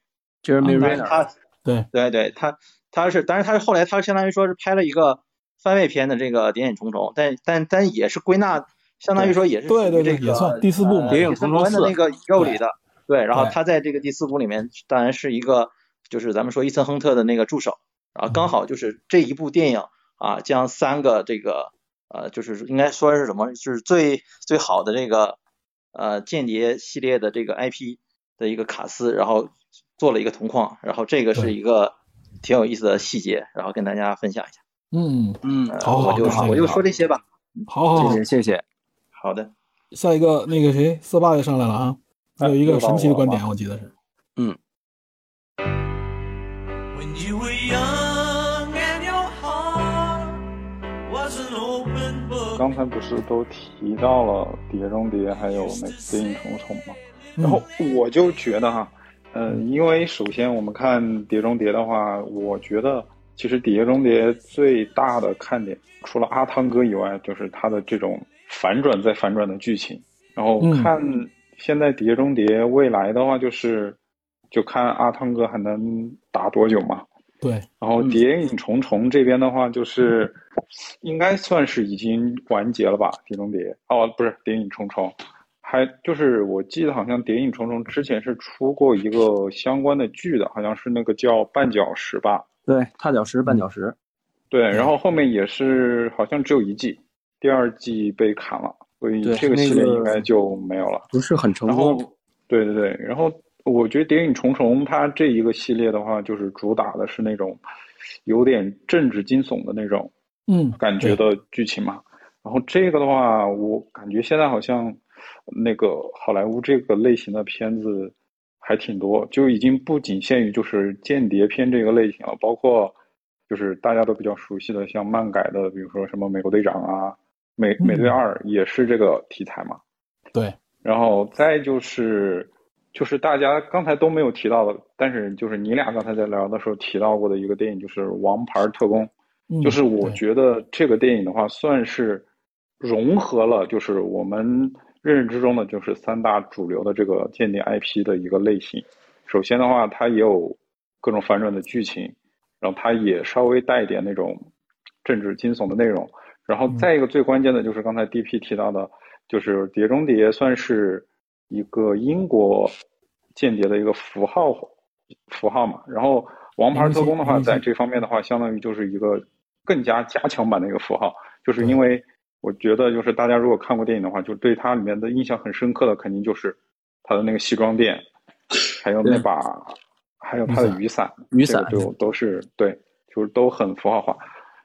，Jeremy Renner，他对。对对，他他是，当然他是后来他相当于说是拍了一个番外篇的这个《谍影重重》，但但但也是归纳，相当于说也是对对对这个也算第四部嘛呃谍影重重第四部的那个宇宙里的，对，然后他在这个第四部里面当然是一个就是咱们说伊森亨特的那个助手，然后刚好就是这一部电影啊，将三个这个呃，就是应该说是什么，就是最最好的这个呃间谍系列的这个 IP 的一个卡司，然后做了一个同框，然后这个是一个挺有意思的细节，然后跟大家分享一下。嗯，嗯，呃好好我就好我就说这些吧。好好好谢谢，谢谢。好的，下一个那个谁，四八也上来了啊，还有一个神奇的观点，我记得是，When you were young and your heart was an open book. 刚才不是都提到了《碟中谍》还有那个《谍影重重》吗？然后我就觉得哈，嗯、因为首先我们看《碟中谍》的话，我觉得其实《碟中谍》最大的看点，除了阿汤哥以外，就是他的这种反转再反转的剧情。然后嗯看现在《碟中谍》未来的话，就是就看阿汤哥还能打多久嘛。对，然后《谍影重重》这边的话，就是应该算是已经完结了吧，《碟中谍》哦，不是《谍影重重》，还就是我记得好像《谍影重重》之前是出过一个相关的剧的，好像是那个叫《绊脚石》吧？对，踏脚石、绊脚石，对，然后后面也是好像只有一季，第二季被砍了，所以这个系列应该就没有了。不是很成然后功。，对对对，然后我觉得《谍影重重》它这一个系列的话，就是主打的是那种有点政治惊悚的那种嗯，感觉的剧情嘛。然后这个的话，我感觉现在好像那个好莱坞这个类型的片子还挺多，就已经不仅限于就是间谍片这个类型了，包括就是大家都比较熟悉的像漫改的，比如说什么美国队长啊、美美队二也是这个题材嘛。对，然后再就是就是大家刚才都没有提到的，但是就是你俩刚才在聊的时候提到过的一个电影，就是《王牌特工》。嗯就是我觉得这个电影的话，算是融合了就是我们认知中呢就是三大主流的这个间谍 IP 的一个类型。首先的话，它也有各种反转的剧情，然后它也稍微带一点那种政治惊悚的内容。然后再一个最关键的就是刚才 DP 提到的，就是《碟中谍》算是一个英国间谍的一个符号符号嘛。然后《王牌特工》的话，在这方面的话，相当于就是一个更加加强版的一个符号，就是因为我觉得就是大家如果看过电影的话，就对它里面的印象很深刻的，肯定就是它的那个西装店，还有那把，还有它的雨伞，雨伞这个就都是对，就是都很符号化。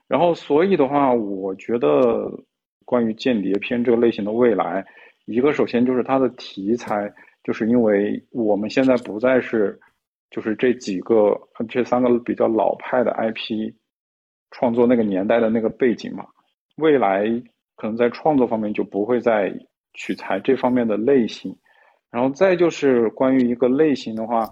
然后，所以的话，我觉得关于间谍片这个类型的未来，一个首先就是它的题材，就是因为我们现在不再是就是这几个这三个比较老派的 IP 创作那个年代的那个背景嘛，未来可能在创作方面就不会再取材这方面的类型。然后再就是关于一个类型的话，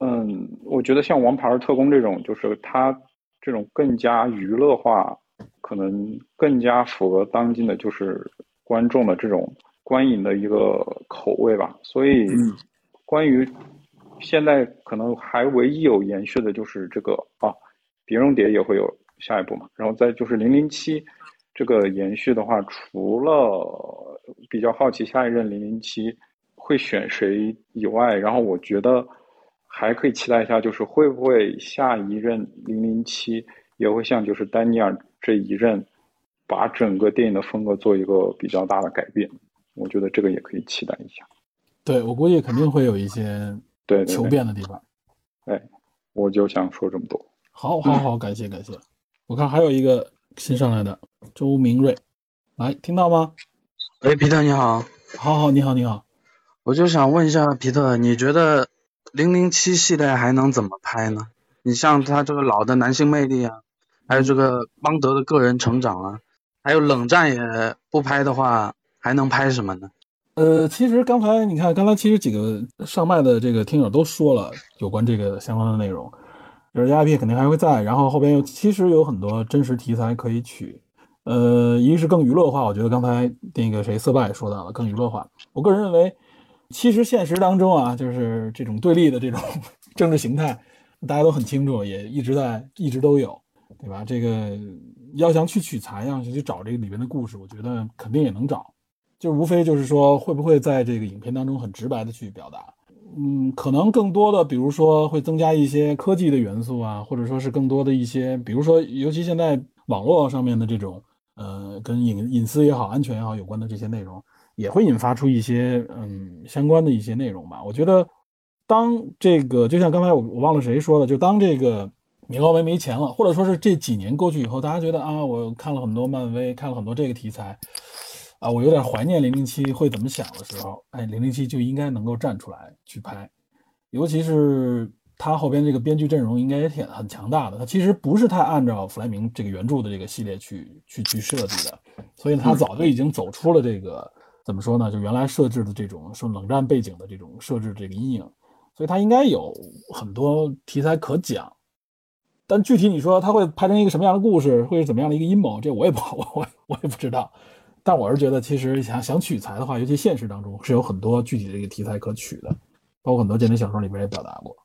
嗯，我觉得像《王牌特工》这种，就是它这种更加娱乐化，可能更加符合当今的就是观众的这种观影的一个口味吧。所以，嗯关于现在可能还唯一有延续的就是这个啊，《碟中谍》也会有下一步嘛。然后再就是《零零七》这个延续的话，除了比较好奇下一任零零七会选谁以外，然后我觉得还可以期待一下，就是会不会下一任零零七也会像就是丹尼尔这一任，把整个电影的风格做一个比较大的改变。我觉得这个也可以期待一下。对我估计肯定会有一些对对求，变的地方。哎，我就想说这么多。好，好，好，感谢，感谢。我看还有一个新上来的周明瑞，来，听到吗？喂，皮特你好，好好，你好，你好。我就想问一下皮特，你觉得零零七系列还能怎么拍呢？你像他这个老的男性魅力啊，还有这个邦德的个人成长啊，还有冷战也不拍的话，还能拍什么呢？呃，其实刚才你看，刚才其实几个上麦的这个听友都说了有关这个相关的内容，就是 IP 肯定还会在，然后后边又其实有很多真实题材可以取。呃，一个是更娱乐化，我觉得刚才那个谁色霸也说到了更娱乐化。我个人认为，其实现实当中啊，就是这种对立的这种 (laughs) 政治形态，大家都很清楚，也一直在一直都有，对吧？这个要想去取材，要想去找这个里面的故事，我觉得肯定也能找。就无非就是说，会不会在这个影片当中很直白的去表达？嗯，可能更多的，比如说会增加一些科技的元素啊，或者说是更多的一些，比如说，尤其现在网络上面的这种，呃，跟隐隐私也好、安全也好有关的这些内容，也会引发出一些嗯相关的一些内容吧。我觉得，当这个就像刚才我我忘了谁说的，就当这个米高梅没钱了，或者说是这几年过去以后，大家觉得啊，我看了很多漫威，看了很多这个题材。啊，我有点怀念零零七会怎么想的时候，哎，零零七就应该能够站出来去拍，尤其是他后边这个编剧阵容应该也挺很强大的。他其实不是太按照弗莱明这个原著的这个系列去去去设计的，所以他早就已经走出了这个怎么说呢，就原来设置的这种说冷战背景的这种设置这个阴影，所以他应该有很多题材可讲。但具体你说他会拍成一个什么样的故事，会是怎么样的一个阴谋，这我也不 (laughs) 我我我也不知道。但我是觉得，其实想想取材的话，尤其现实当中是有很多具体的这个题材可取的，包括很多间谍小说里边也表达过。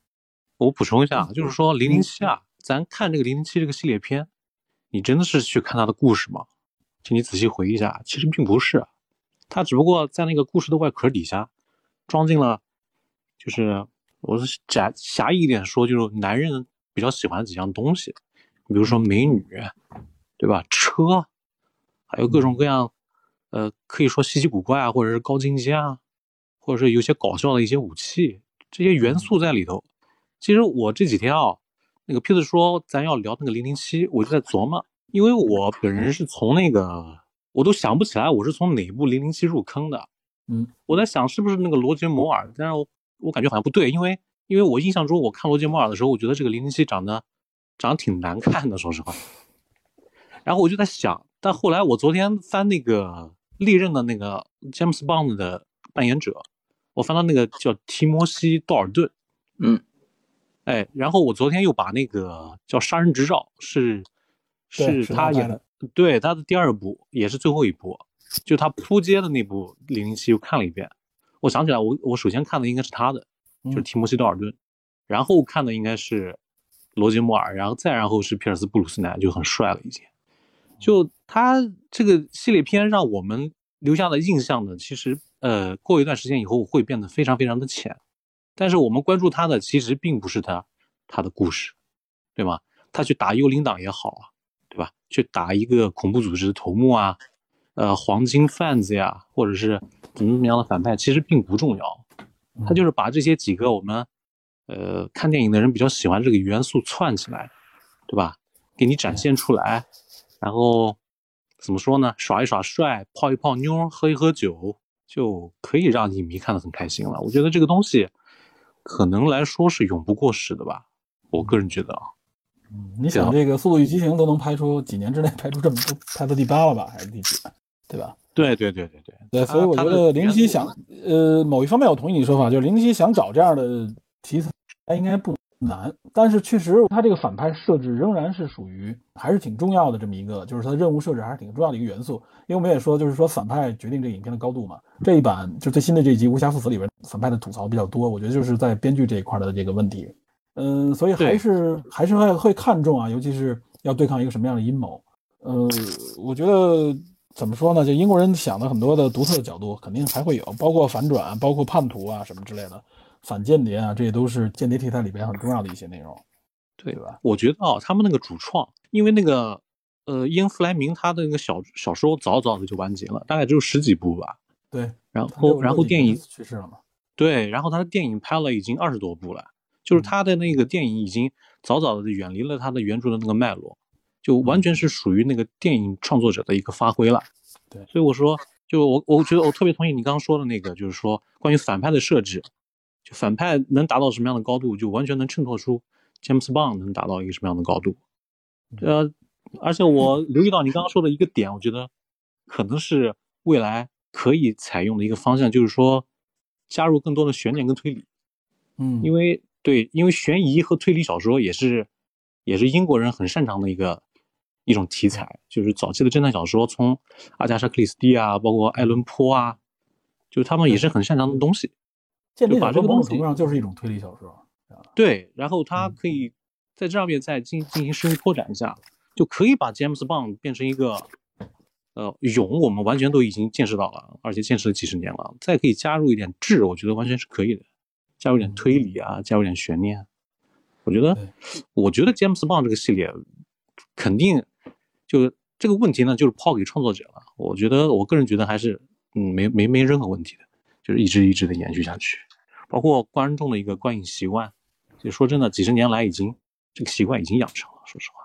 我补充一下，就是说零零七啊，咱看这个零零七这个系列片，你真的是去看他的故事吗？请你仔细回忆一下，其实并不是。他只不过在那个故事的外壳底下装进了，就是我是狭狭义一点说，就是男人比较喜欢几样东西，比如说美女，对吧？车，还有各种各样，呃，可以说稀奇古怪啊，或者是高精尖啊，或者是有些搞笑的一些武器，这些元素在里头。其实我这几天啊，那个 Peter 说咱要聊那个零零七，我就在琢磨，因为我本人是从那个我都想不起来我是从哪部零零七入坑的。嗯，我在想是不是那个罗杰摩尔，但是我我感觉好像不对，因为因为我印象中我看罗杰摩尔的时候，我觉得这个零零七长得长得挺难看的，说实话。然后我就在想，但后来我昨天翻那个历任的那个詹姆斯邦的扮演者，我翻到那个叫提摩西·道尔顿，嗯，哎，然后我昨天又把那个叫《杀人执照》是是他他演的，对他的第二部，也是最后一部，就他扑街的那部《零零七》又看了一遍。我想起来，我我首先看的应该是他的，就是嗯提摩西·道尔顿，然后看的应该是罗杰·摩尔，然后再然后是皮尔斯·布鲁斯南，就很帅了已经。就他这个系列片让我们留下的印象呢，其实呃过一段时间以后会变得非常非常的浅，但是我们关注他的其实并不是他他的故事，对吗？他去打幽灵党也好啊，对吧？去打一个恐怖组织的头目啊，呃，黄金贩子呀，或者是怎么怎么样的反派，其实并不重要。他就是把这些几个我们呃看电影的人比较喜欢这个元素串起来，对吧？给你展现出来，然后怎么说呢？耍一耍帅，泡一泡妞，喝一喝酒，就可以让影迷看得很开心了。我觉得这个东西可能来说是永不过时的吧。我个人觉得啊，嗯你想这个《速度与激情》都能拍出几年之内拍出这么多拍到第八了吧，还是第几？对吧？对对对对对对，所以我觉得的元素零零七想，呃，某一方面我同意你说法，就是零零七想找这样的题材，他应该不难。但是确实，他这个反派设置仍然是属于还是挺重要的这么一个，就是他的任务设置还是挺重要的一个元素。因为我们也说，就是说反派决定这个影片的高度嘛。这一版就最新的这一集《无暇赴死》里边，反派的吐槽比较多，我觉得就是在编剧这一块的这个问题。嗯，所以还是还是会会看重啊，尤其是要对抗一个什么样的阴谋。呃，我觉得怎么说呢？就英国人想的很多的独特的角度，肯定还会有，包括反转，包括叛徒啊什么之类的，反间谍啊，这些都是间谍题材里边很重要的一些内容，对对吧？我觉得啊，他们那个主创，因为那个呃，伊恩·弗莱明他的那个小小说早早的就完结了，大概只有十几部吧。对，然后然后电影去世了嘛，对，然后他的电影拍了已经二十多部了，就是他的那个电影已经早早的远离了他的原著的那个脉络，就完全是属于那个电影创作者的一个发挥了。对所以我说，就我我觉得我特别同意你刚刚说的那个，就是说关于反派的设置，就反派能达到什么样的高度，就完全能衬托出 James Bond 能达到一个什么样的高度。呃，而且我 (laughs) 留意到你刚刚说的一个点，我觉得可能是未来可以采用的一个方向，就是说加入更多的悬念跟推理。嗯，因为对，因为悬疑和推理小说也是也是英国人很擅长的一个一种题材，就是早期的侦探小说，从阿加莎·克里斯蒂啊，包括爱伦坡啊，就是他们也是很擅长的东西。就把这个东西小说某种程度上就是一种推理小说，对，然后嗯他可以在这上面再进进行深入拓展一下，就可以把 James Bond 变成一个呃勇，我们完全都已经见识到了，而且见识了几十年了，再可以加入一点智，我觉得完全是可以的，加入点推理啊，加入点悬念，我觉得，我觉得 James Bond 这个系列肯定就这个问题呢，就是抛给创作者了。我觉得我个人觉得还是嗯没没没任何问题的，就是一直一直的延续下去，包括观众的一个观影习惯，就说真的，几十年来已经这个习惯已经养成了。说实话，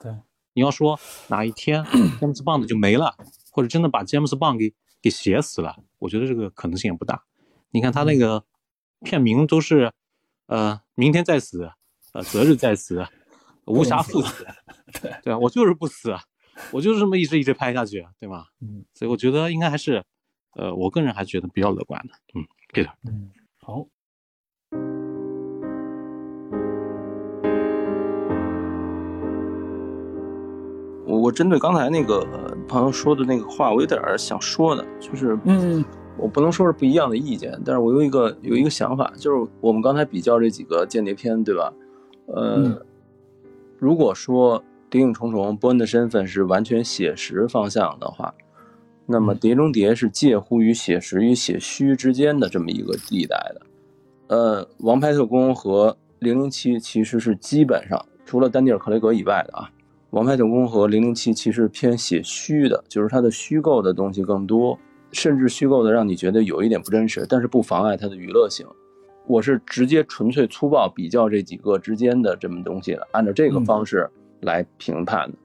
对，你要说哪一天詹姆斯邦的就没了，或者真的把詹姆斯邦给给写死了，我觉得这个可能性也不大。你看他那个片名都是呃明天再死，呃择日再死，无暇赴死，(laughs) 对对啊，我就是不死，我就是这么一直一直拍下去，对吗？嗯，所以我觉得应该还是，呃，我个人还是觉得比较乐观的。嗯，Peter，嗯，好，我我针对刚才那个呃朋友说的那个话，我有点想说的，就是嗯我不能说是不一样的意见，但是我有一个有一个想法，就是我们刚才比较这几个间谍片，对吧？呃，嗯如果说《谍影重重》波恩的身份是完全写实方向的话，那么《碟中谍》是介乎于写实与写虚之间的这么一个地带的。呃，《王牌特工》和《零零七》其实是基本上除了丹尼尔·克雷格以外的啊，《王牌特工》和《零零七》其实偏写虚的，就是它的虚构的东西更多，甚至虚构的让你觉得有一点不真实，但是不妨碍它的娱乐性。我是直接纯粹粗暴比较这几个之间的这么东西的，按照这个方式来评判的。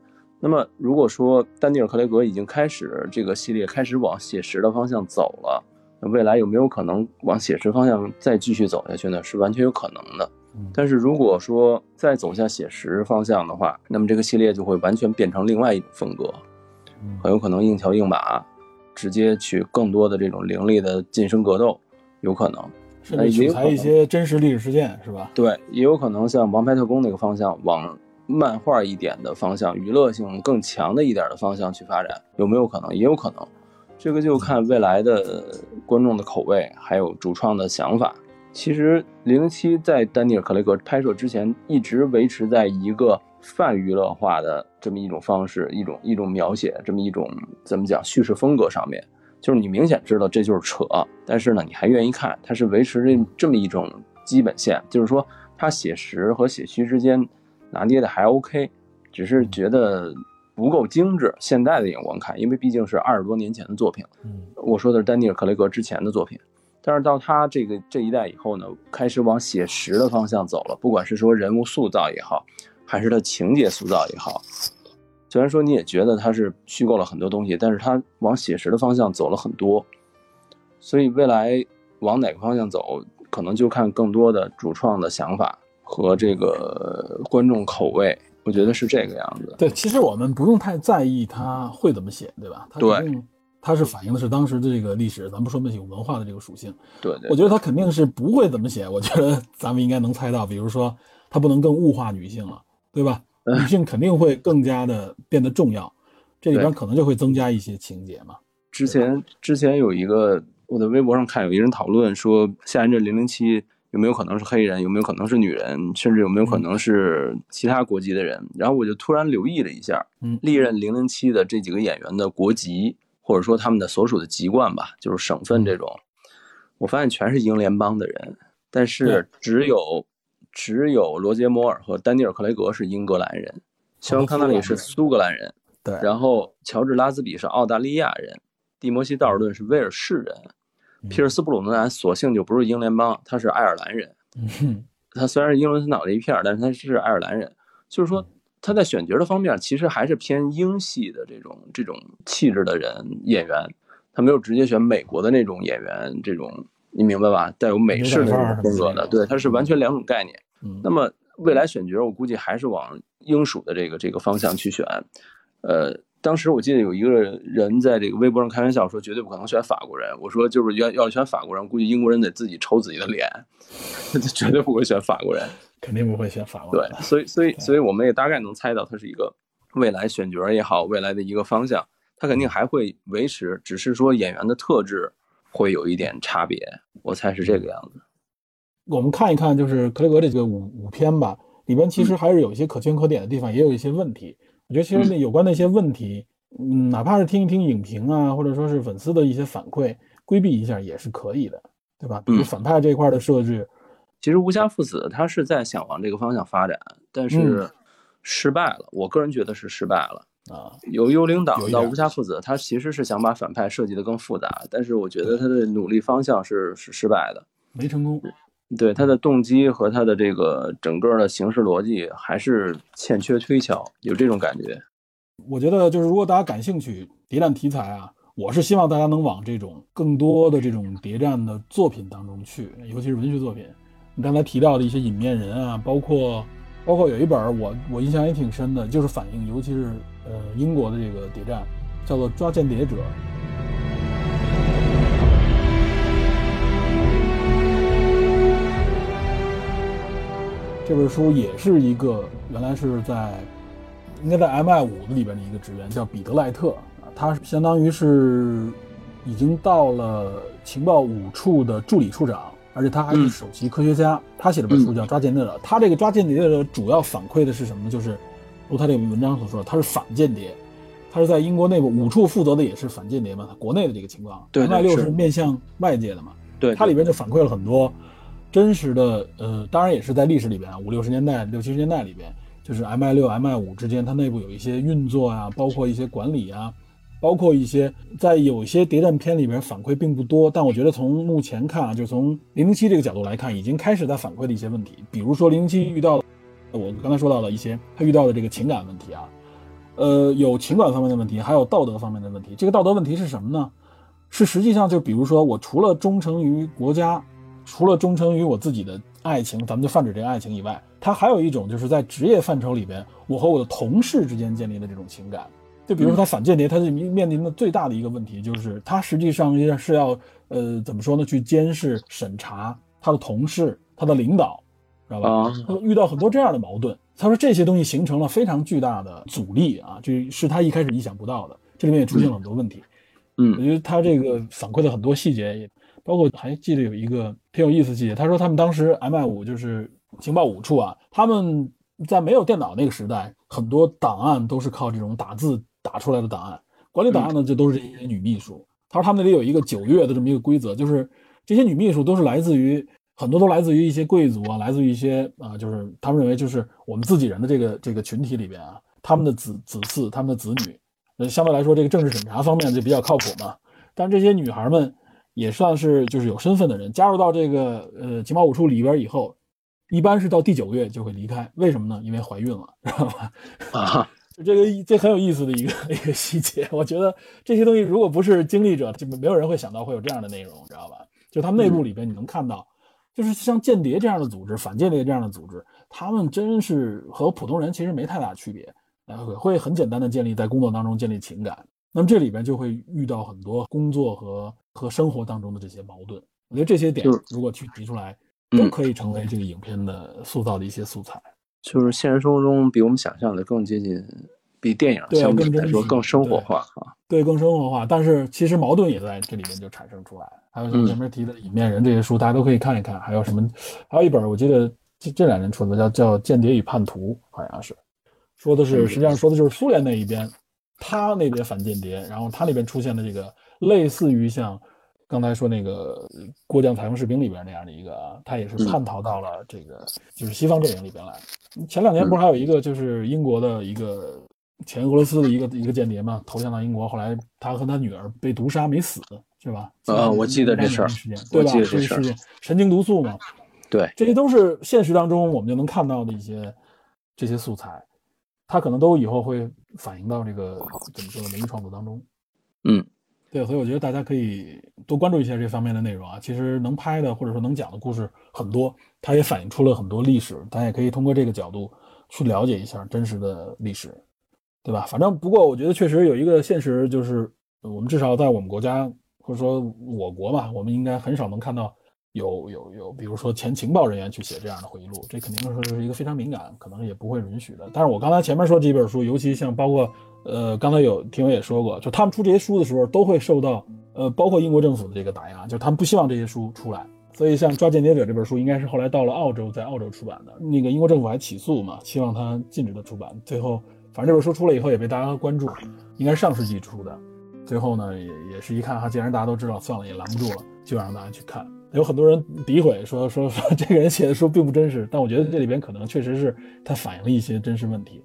那么，如果说丹尼尔·克雷格已经开始这个系列开始往写实的方向走了，那未来有没有可能往写实方向再继续走下去呢？是完全有可能的。但是如果说再走向写实方向的话，那么这个系列就会完全变成另外一种风格，很有可能硬桥硬马，直接去更多的这种凌厉的近身格斗，有可能。甚至取材一些真实历史事件，是吧？对，也有可能像《王牌特工》那个方向往。漫画一点的方向，娱乐性更强的一点的方向去发展，有没有可能？也有可能，这个就看未来的观众的口味，还有主创的想法。其实《零零七》在丹尼尔·克雷格拍摄之前，一直维持在一个泛娱乐化的这么一种方式，一种一种描写，这么一种怎么讲叙事风格上面，就是你明显知道这就是扯，但是呢，你还愿意看，它是维持这这么一种基本线，就是说它写实和写虚之间。拿捏的还 OK，只是觉得不够精致。现在的眼光看，因为毕竟是二十多年前的作品。嗯，我说的是丹尼尔·克雷格之前的作品，但是到他这个这一代以后呢，开始往写实的方向走了。不管是说人物塑造也好，还是他情节塑造也好，虽然说你也觉得他是虚构了很多东西，但是他往写实的方向走了很多。所以未来往哪个方向走，可能就看更多的主创的想法。和这个观众口味，我觉得是这个样子。对，其实我们不用太在意他会怎么写，对吧？对，他是反映的是当时的这个历史，咱不说那有文化的这个属性。对对，我觉得他肯定是不会怎么写。我觉得咱们应该能猜到，比如说他不能更物化女性了，对吧？女性肯定会更加的变得重要，这里边可能就会增加一些情节嘛。之前之前有一个我在微博上看有一人讨论说，下一任零零七。有没有可能是黑人？有没有可能是女人？甚至有没有可能是其他国籍的人？然后我就突然留意了一下，嗯，历任零零七的这几个演员的国籍，或者说他们的所属的籍贯吧，就是省份这种，我发现全是英联邦的人，但是只有只有罗杰摩尔和丹尼尔克雷格是英格兰人，肖恩康纳里是苏格兰人，对，然后乔治拉兹比是澳大利亚人，蒂摩西道尔顿是威尔士人。皮尔斯布鲁诺兰索性就不是英联邦，他是爱尔兰人。他虽然是英伦三岛的一片但是他是爱尔兰人。就是说他在选角的方面，其实还是偏英系的这种这种气质的人演员。他没有直接选美国的那种演员，这种你明白吧？带有美式的那种风格的，对，他是完全两种概念。那么未来选角，我估计还是往英属的这个这个方向去选。呃。当时我记得有一个人在这个微博上开玩笑说，绝对不可能选法国人。我说，就是要要选法国人，估计英国人得自己抽自己的脸，(laughs) 他绝对不会选法国人，肯定不会选法国人。对，所以所以所以我们也大概能猜到，他是一个未来选角也好，未来的一个方向，他肯定还会维持，只是说演员的特质会有一点差别。我猜是这个样子。我们看一看，就是克雷格这个五五篇吧，里边其实还是有一些可圈可点的地方，也有一些问题。我觉得其实那有关的一些问题，嗯，哪怕是听一听影评啊，或者说是粉丝的一些反馈，规避一下也是可以的，对吧？比如反派这块的设置，其实无暇父子他是在想往这个方向发展，但是失败了。我个人觉得是失败了啊。由幽灵党到无暇父子，他其实是想把反派设计的更复杂，但是我觉得他的努力方向是是失败的，没成功。对他的动机和他的这个整个的形式逻辑还是欠缺推敲，有这种感觉。我觉得就是如果大家感兴趣谍战题材啊，我是希望大家能往这种更多的这种谍战的作品当中去，尤其是文学作品。你刚才提到的一些隐面人啊，包括包括有一本我我印象也挺深的，就是反映尤其是呃英国的这个谍战，叫做《抓间谍者》。这本书也是一个原来是在，应该在 MI 五里边的一个职员，叫彼得赖特啊，他相当于是已经到了情报五处的助理处长，而且他还是首席科学家。他写了本书叫《抓间谍者》，他这个抓间谍的主要反馈的是什么呢？就是如他这个文章所说，他是反间谍，他是在英国内部五处负责的也是反间谍嘛，他国内的这个情况。对对 MI 六是是面向外界的嘛，对，它里边就反馈了很多真实的，呃，当然也是在历史里边啊，五六十年代、六七十年代里边，就是 MI 六、MI 五之间它内部有一些运作啊，包括一些管理啊，包括一些在有些谍战片里边反馈并不多，但我觉得从目前看啊，就从零零七这个角度来看，已经开始在反馈的一些问题，比如说零零七遇到了我刚才说到了一些他遇到的这个情感问题啊，呃，有情感方面的问题，还有道德方面的问题。这个道德问题是什么呢？是实际上就比如说，我除了忠诚于国家，除了忠诚于我自己的爱情，咱们就泛指这个爱情以外，他还有一种就是在职业范畴里边，我和我的同事之间建立的这种情感。就比如说他反间谍，他是面临的最大的一个问题，就是他实际上是要呃怎么说呢？去监视、审查他的同事、他的领导，知道吧？啊，他遇到很多这样的矛盾。他说这些东西形成了非常巨大的阻力啊，这是他一开始意想不到的。这里面也出现了很多问题。嗯我嗯觉得他这个反馈的很多细节，也包括还记得有一个挺有意思的细节。他说他们当时 MI 五就是情报五处啊，他们在没有电脑那个时代，很多档案都是靠这种打字打出来的档案。管理档案呢，就都是这些女秘书。他说他们那里有一个九月的这么一个规则，就是这些女秘书都是来自于很多都来自于一些贵族啊，来自于一些啊，就是他们认为就是我们自己人的这个这个群体里边啊，他们的子子嗣、他们的子女，呃，相对来说这个政治审查方面就比较靠谱嘛。但这些女孩们也算是就是有身份的人，加入到这个呃情报五处里边以后，一般是到第九个月就会离开，为什么呢？因为怀孕了，知道吧？啊，(laughs) 就这个这很有意思的一个 (laughs) 一个细节，我觉得这些东西如果不是经历者，就没有人会想到会有这样的内容，知道吧？就他们内部里边你能看到，就是像间谍这样的组织、反间谍这样的组织，他们真是和普通人其实没太大区别，呃，会很简单的建立在工作当中建立情感。那么这里边就会遇到很多工作和和生活当中的这些矛盾。我觉得这些点如果去提出来，嗯都可以成为这个影片的塑造的一些素材。就是现实生活中比我们想象的更接近，比电影相比更真实来说更生活化啊。对，更生活化，但是其实矛盾也在这里面就产生出来。还有像嗯前面提的《影面人》这些书，大家都可以看一看。还有什么？还有一本我记得这这两年出的叫叫《间谍与叛徒》，好像是说的是实际上说的就是苏联那一边，他那边反间谍，然后他那边出现的这个类似于像刚才说那个《过江裁缝士兵》里边那样的一个啊，他也是嗯叛逃到了这个就是西方阵营里边来。前两年不是还有一个就是英国的一个前俄罗斯的一个一个间谍嘛，投降到英国，后来他和他女儿被毒杀没死，是吧？啊我记得这事儿对吧？这事儿是事件，神经毒素嘛，对，这些都是现实当中我们就能看到的一些这些素材，它可能都以后会反映到这个怎么说呢文艺创作当中。嗯，对，所以我觉得大家可以多关注一下这方面的内容啊。其实能拍的或者说能讲的故事很多，它也反映出了很多历史，大家也可以通过这个角度去了解一下真实的历史，对吧？反正不过我觉得确实有一个现实，就是呃我们至少在我们国家或者说我国吧，我们应该很少能看到有有有，比如说前情报人员去写这样的回忆录，这肯定是一个非常敏感，可能也不会允许的。但是我刚才前面说这本书，尤其像包括呃，刚才有听友也说过，就他们出这些书的时候，都会受到呃，包括英国政府的这个打压，就他们不希望这些书出来。所以像《抓间谍者》这本书，应该是后来到了澳洲，在澳洲出版的。那个英国政府还起诉嘛，希望他禁止他出版。最后，反正这本书出了以后，也被大家关注，应该是上世纪出的。最后呢，也也是一看哈，既然大家都知道，算了，也拦不住了，就让大家去看。有很多人诋毁说说说这个人写的书并不真实，但我觉得这里边可能确实是他反映了一些真实问题。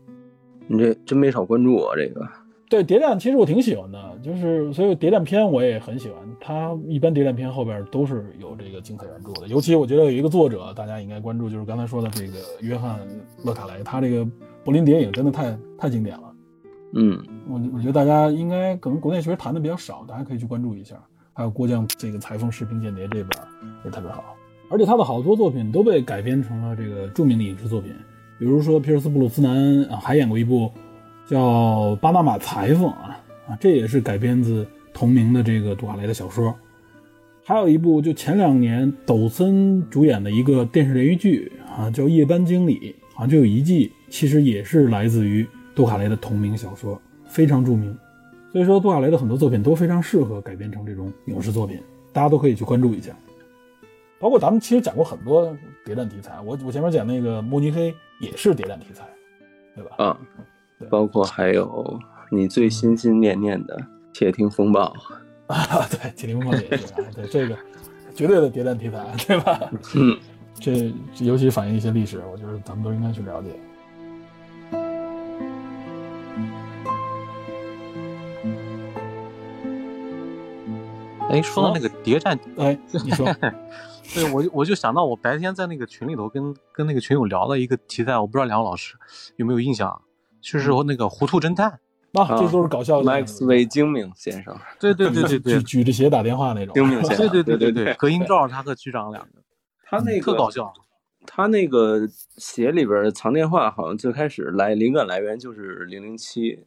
你这真没少关注啊，这个。对谍战，其实我挺喜欢的，就是所以谍战片我也很喜欢。它一般谍战片后边都是有这个精彩原著的，尤其我觉得有一个作者大家应该关注，就是刚才说的这个约翰勒卡雷，他这个柏林谍影真的太太经典了。嗯，我我觉得大家应该可能国内确实谈的比较少，大家可以去关注一下。还有郭将这个裁缝士兵间谍这本也特别好，而且他的好多作品都被改编成了这个著名的影视作品，比如说皮尔斯布鲁斯南啊还演过一部叫《巴拿马裁缝》啊啊，这也是改编自同名的这个杜卡雷的小说。还有一部就前两年抖森主演的一个电视连续剧啊，叫《夜班经理》，好像就有一季，其实也是来自于杜卡雷的同名小说，非常著名。所以说，杜亚雷的很多作品都非常适合改编成这种影视作品，大家都可以去关注一下。包括咱们其实讲过很多谍战题材，我我前面讲那个慕尼黑也是谍战题材，对吧？啊，包括还有你最心心念念的《窃听风暴》啊，(laughs) 对，窃听风暴也是，哎对这个绝对的谍战题材，对吧？嗯，这这尤其反映一些历史，我觉得咱们都应该去了解。哎，说到那个谍战，哎，你说，(laughs) 对我我就想到我白天在那个群里头跟跟那个群友聊的一个题材，我不知道两位老师有没有印象啊？就是说那个糊涂侦探，啊，这都是搞笑的。Max 为精明先生，对对对对对举，举着鞋打电话那种。精明先生，对对对对对，隔音罩他和局长两个，他那个特搞笑。他那个鞋里边藏电话，好像最开始来灵感来源就是零零七，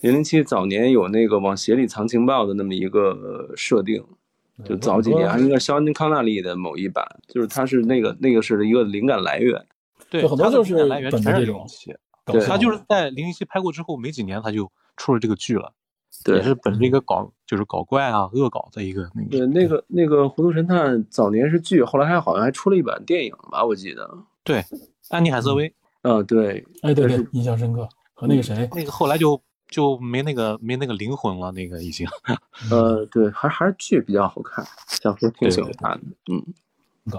零零七早年有那个往鞋里藏情报的那么一个设定，就早几年，还应该是肖恩康纳利的某一版，就是它是那个那个是一个灵感来源。对，很多就是来源全是本着这种零七，对他就是在零零七拍过之后没几年，他就出了这个剧了，对也是本着一个搞就是搞怪啊、恶搞的一个那个。对，那个那个《糊涂神探》早年是剧，后来还好像还出了一版电影吧，我记得。对，安妮海瑟薇嗯，对，哎，对对，印象深刻。和那个谁，那个后来就就没那个没那个灵魂了，那个已经。呃，(laughs) 对，还还是剧比较好看，小说挺喜欢看的。嗯，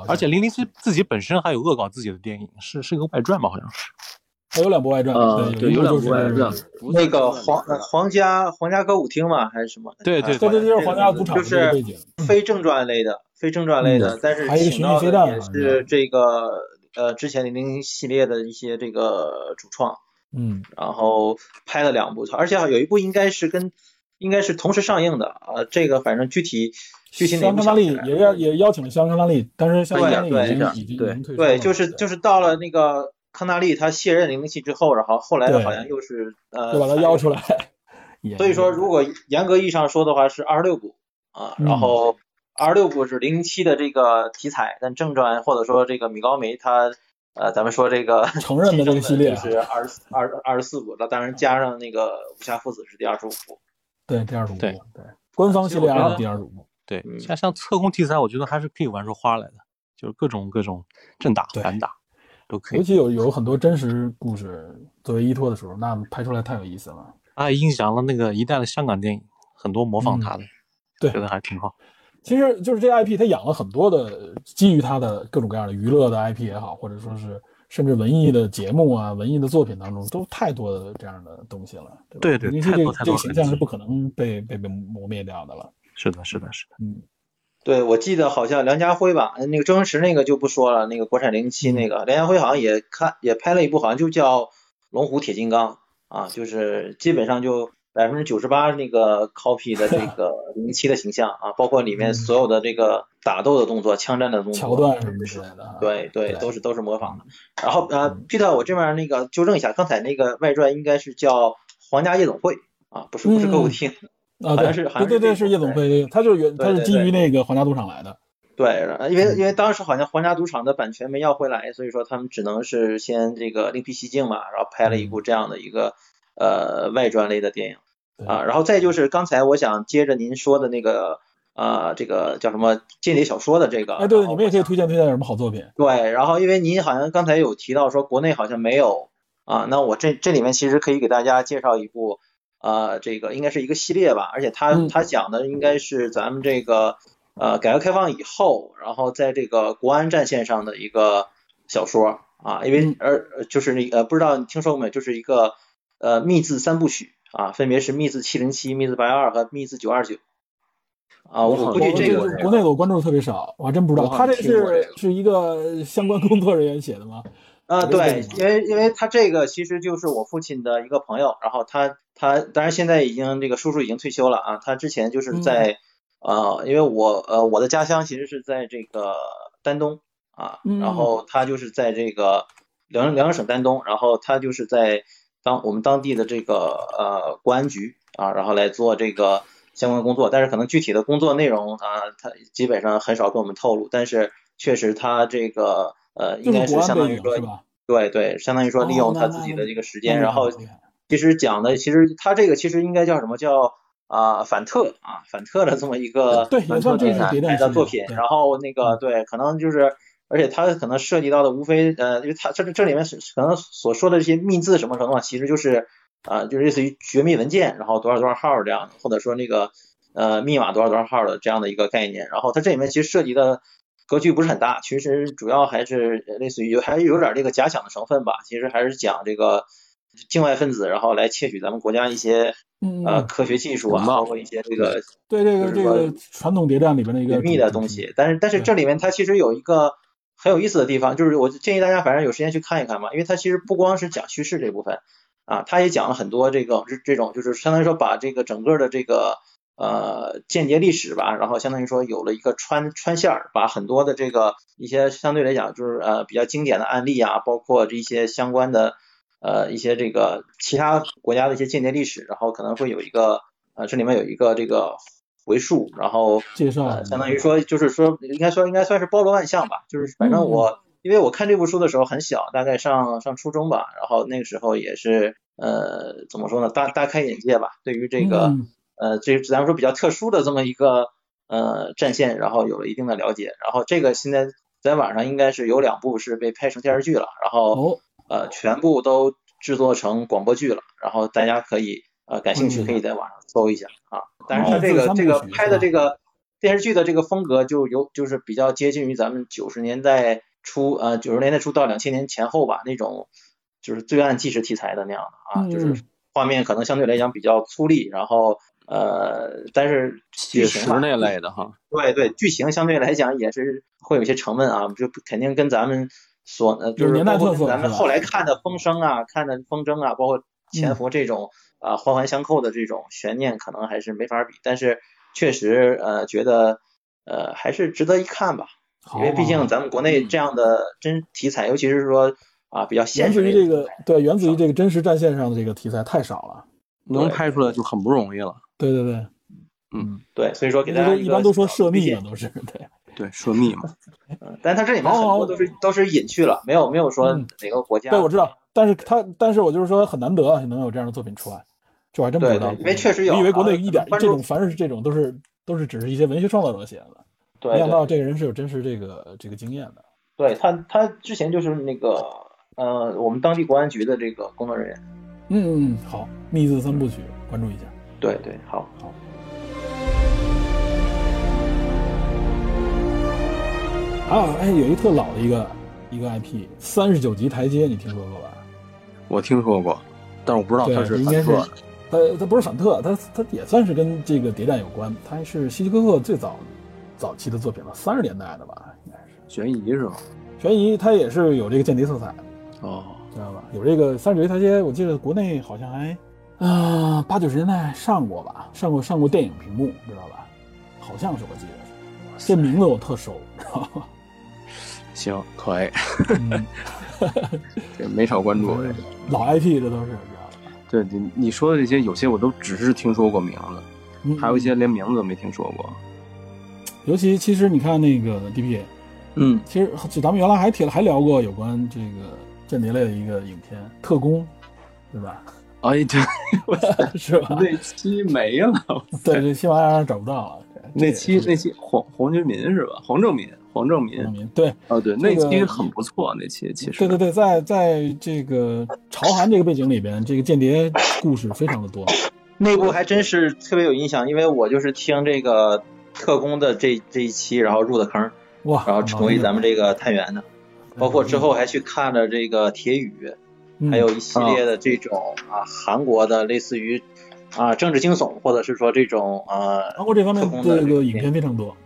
而且零零七自己本身还有恶搞自己的电影，是是个外传吧，好像是。还有两部外传，啊对有两部外传那个皇呃皇家皇家歌舞厅嘛，还是什么？对对对对，就是皇家赌场就是。非正传类的，非正传类的，嗯但是还有一个请到寻觅飞弹的也是这个呃之前零零系列的一些这个主创，嗯，然后拍了两部，而且有一部应该是跟应该是同时上映的，呃，这个反正具体具体哪部香康也邀也邀请了香康纳利，但是香康纳利已对经对已经已对经退出了。对，就是就是到了那个康纳利他卸任零零七之后，然后后来的好像又是呃，就把他邀出来。所以说，如果严格意义上说的话，是二十六部啊，嗯然后二十六部是零零七的这个题材，但正传或者说这个米高梅他呃，咱们说这个承认的这个 (laughs) 系列是二十二二十四部，那当然加上那个武侠父子是第二十五部。对第二十五部，对对官方系列啊其实我觉得第二十五部，对，嗯像像测控题材，我觉得还是可以玩出花来的，就是各种各种正打反打都可以。尤其有有很多真实故事作为依托的时候，那拍出来太有意思了。它还影响了那个一代的香港电影，很多模仿他的，嗯对觉得还挺好。其实就是这 IP，它养了很多的基于它的各种各样的娱乐的 IP 也好，或者说是甚至文艺的节目啊、文艺的作品当中，都太多的这样的东西了。对吧对对零零七这个太多太多这个形象是不可能被被被磨灭掉的了。是的，是的，是的。嗯，对，我记得好像梁家辉吧，呃那个周星驰那个就不说了，那个国产零零七那个，梁家辉好像也看也拍了一部，好像就叫《龙虎铁金刚》啊，就是基本上就百分之九十八那个 copy 的这个零 (laughs) 零七的形象啊，包括里面所有的这个打斗的动作、枪战的动作、桥段什么之类的啊。对对，都是都是模仿的。然后呃嗯，Peter，我这边那个纠正一下，刚才那个外传应该是叫《皇家夜总会》啊，不是不是歌舞嗯厅。啊，像是对对对，是夜总会，对它就是原它是基于那个皇家赌场来的。对，因为因为当时好像皇家赌场的版权没要回来，所以说他们只能是先这个另辟蹊径嘛，然后拍了一部这样的一个呃外传类的电影对啊，然后再就是刚才我想接着您说的那个啊这个叫什么间谍小说的这个，哎，对，你们也可以推荐推荐有什么好作品。对，然后因为您好像刚才有提到说国内好像没有啊，那我这这里面其实可以给大家介绍一部呃，这个应该是一个系列吧，而且它嗯它讲的应该是咱们这个呃改革开放以后，然后在这个国安战线上的一个小说啊，因为嗯而呃就是那呃不知道你听说过没，就是一个呃密字三部曲啊，分别是密字七零七、密字八幺二和密字九二九啊，我估计这个国内我关注的特别少，我还真不知道。他这是是一个相关工作人员写的吗？啊，这个对，因为因为他这个其实就是我父亲的一个朋友，然后他他当然现在已经这个叔叔已经退休了啊，他之前就是在、呃，因为我呃我的家乡其实是在这个丹东啊，嗯然后他就是在这个辽辽宁省丹东，然后他就是在当我们当地的这个呃公安局啊，然后来做这个相关工作，但是可能具体的工作内容啊，他基本上很少跟我们透露，但是确实他这个呃应该是相当于说？对对，相当于说利用他自己的这个时那间，然后其实讲的其实他这个其实应该叫什么叫啊、反特啊反特的这么一个对，也算这是题谍战拍的作品，然后那个对，可能就是，而且它可能涉及到的无非呃，因为它这这里面是可能所说的这些密字什么什么，其实就是啊、就是类似于绝密文件，然后多少多少号这样的，或者说那个呃密码多少多少号的这样的一个概念。然后它这里面其实涉及的格局不是很大，其实主要还是呃类似于有还是有点这个假想的成分吧。其实还是讲这个境外分子，然后来窃取咱们国家一些呃科学技术啊，包括一些这个对这个这就是说个传统谍战里边的一个隐秘的东西。但是但是这里面它其实有一个很有意思的地方，就是我建议大家反正有时间去看一看吧，因为它其实不光是讲叙事这部分啊，它也讲了很多这个这这种就是相当于说把这个整个的这个呃间谍历史吧，然后相当于说有了一个穿穿线儿，把很多的这个一些相对来讲就是呃比较经典的案例啊，包括这一些相关的呃一些这个其他国家的一些间谍历史，然后可能会有一个呃这里面有一个这个回述，然后介绍呃，相当于说就是说应该说应该算是包罗万象吧，就是反正我、因为我看这部书的时候很小，大概上上初中吧，然后那个时候也是呃怎么说呢，大大开眼界吧，对于这个、嗯。呃这咱们说比较特殊的这么一个呃战线，然后有了一定的了解，然后这个现在在网上应该是有两部是被拍成电视剧了，然后、哦。呃全部都制作成广播剧了，然后大家可以呃感兴趣嗯。可以在网上搜一下啊。但是哦它这个这个拍的这个电视剧的这个风格就有就是比较接近于咱们九十年代初呃九十年代初到两千年前后吧那种就是罪案纪实题材的那样的啊，嗯就是画面可能相对来讲比较粗粝，然后呃但是剧写实那类的哈，对对，剧情相对来讲也是会有些沉闷啊，就肯定跟咱们所呃就是包括咱们后来看的《风声》啊、看的《风筝》啊，包括《潜伏》这种啊、环环相扣的这种悬念，可能还是没法比。但是确实呃觉得呃还是值得一看吧，因为毕竟咱们国内这样的真题材，尤其是说啊比较源现实自于这个对源自于这个真实战线上的这个题材太少了。能拍出来就很不容易了。对对对，嗯，对，所以说给大这家一般都说涉密嘛，都是对。(laughs) 对，涉密嘛，嗯，但他这里面很多都是都是隐去了，没有没有说嗯哪个国家。对，我知道，但是他，但是我就是说很难得啊能有这样的作品出来，这我还真不知道。因为确实有我以为国内啊一点这种凡是这种都是都是只是一些文学创作者写的，对对没想到这个人是有真实这个这个经验的。对他，他之前就是那个呃，我们当地国安局的这个工作人员。嗯嗯，好，密字三部曲，关注一下。对对，好。好。还有哎，有一特老的一个一个 IP，三十九级台阶，你听说过吧？我听说过，但是我不知道对，它是应该是反特的。它它不是反特，它它也算是跟这个谍战有关，它是希区柯克最早早期的作品了，三十年代的吧，应该是悬疑是吧？悬疑，它也是有这个间谍色彩的，哦，知道吧？有这个三十九级台阶，我记得国内好像还啊八九十年代上过吧，上过上过电影屏幕，知道吧？好像是我记得是，这名字我特熟，知道吧？(laughs) 行，可以，嗯，(laughs) 这没少关注。老 IP 这都是？对你你说的这些，有些我都只是听说过名字，嗯还有一些连名字都没听说过。尤其其实你看那个 DP，嗯，其实咱们原来还提还聊过有关这个间谍类的一个影片《特工》，对吧？哎，对，(laughs) 是吧？那期没了，对，这新华上找不到了。那期那期黄黄觉民是吧？黄正民，黄正民，正民对，哦对，那期很不错，那期其实对对对，在在这个朝韩这个背景里边，这个间谍故事非常的多。那部还真是特别有印象，因为我就是听这个特工的这这一期，然后入的坑，哇，然后成为咱们这个探员的，包括之后还去看了这个铁雨，嗯还有一系列的这种啊韩国的类似于啊政治惊悚，或者是说这种啊韩国这方面特工的这个影片非常多，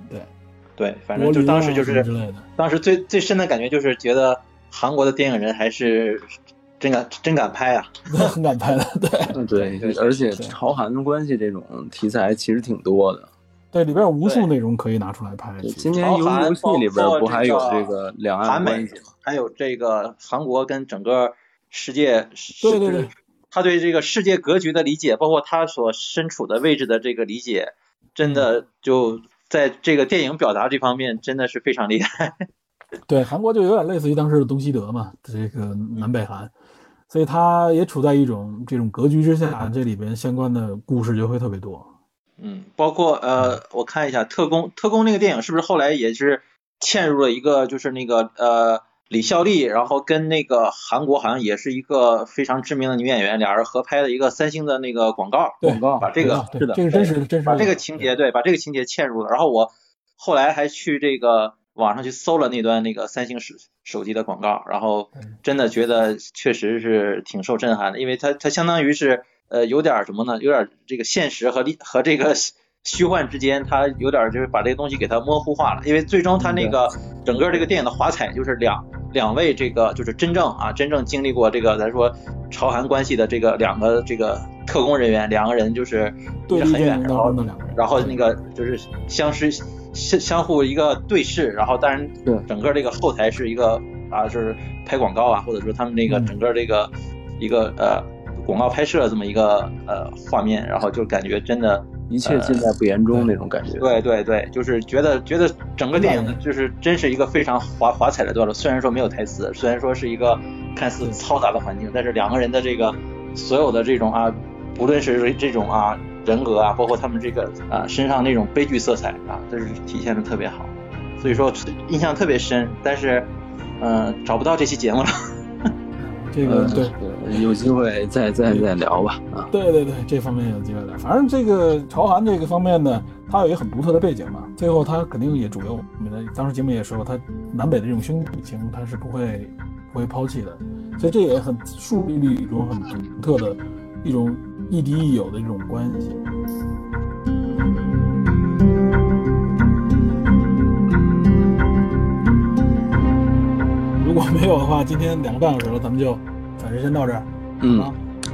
对，反正就当时就是当时最最深的感觉就是觉得韩国的电影人还是真敢真敢拍啊，(laughs) 很敢拍的，对嗯对，而且朝韩关系这种题材其实挺多的。对，里边有无数内容可以拿出来拍。今年游游戏里边不还有这个两岸关系吗？还有这个韩国跟整个世界，对对对，他对这个世界格局的理解，包括他所身处的位置的这个理解，真嗯的就在这个电影表达这方面真的是非常厉害。(laughs) 对，韩国就有点类似于当时的东西德嘛，这个南北韩，所以它也处在一种这种格局之下，这里边相关的故事就会特别多。嗯，包括呃，我看一下特工，特工那个电影是不是后来也是嵌入了一个就是那个呃李孝利，然后跟那个韩国好像也是一个非常知名的女演员，俩人合拍的一个三星的那个广告，对广告把这个对这个真实的真实的把这个情节对，把这个情节嵌入了。然后我后来还去这个网上去搜了那段那个三星手手机的广告，然后真的觉得确实是挺受震撼的，因为它它相当于是呃有点什么呢？有点这个现实和历和这个虚幻之间，它有点就是把这个东西给它模糊化了。因为最终它那个整个这个电影的华彩就是两两位这个就是真正啊真正经历过这个咱说朝韩关系的这个两个这个特工人员，两个人就是对立很远，然后然后那个就是相识相相互一个对视，然后当然对。整个这个后台是一个啊，就是拍广告啊，或者说他们那个嗯。整个这个一个呃广告拍摄这么一个呃画面，然后就感觉真的一切尽在不言中那种感觉。对对对，就是觉得觉得整个电影，就是真是一个非常华华彩的段落。虽然说没有台词，虽然说是一个看似嘈杂的环境，但是两个人的这个所有的这种啊，不论是这种啊人格啊，包括他们这个啊身上那种悲剧色彩啊，都是体现的特别好。所以说印象特别深，但是嗯、呃找不到这期节目了。(laughs) 这个对。有机会再再再聊吧啊。对对对，这方面有机会聊。反正这个朝韩这个方面呢，它有一个很独特的背景嘛，最后它肯定也主流。我们的当时节目也说过，它南北的这种兄弟情，它是不会不会抛弃的，所以这也很树立了一种很独特的一种亦敌亦友的这种关系。如果没有的话，今天两个半小时了，咱们就先到这儿，嗯，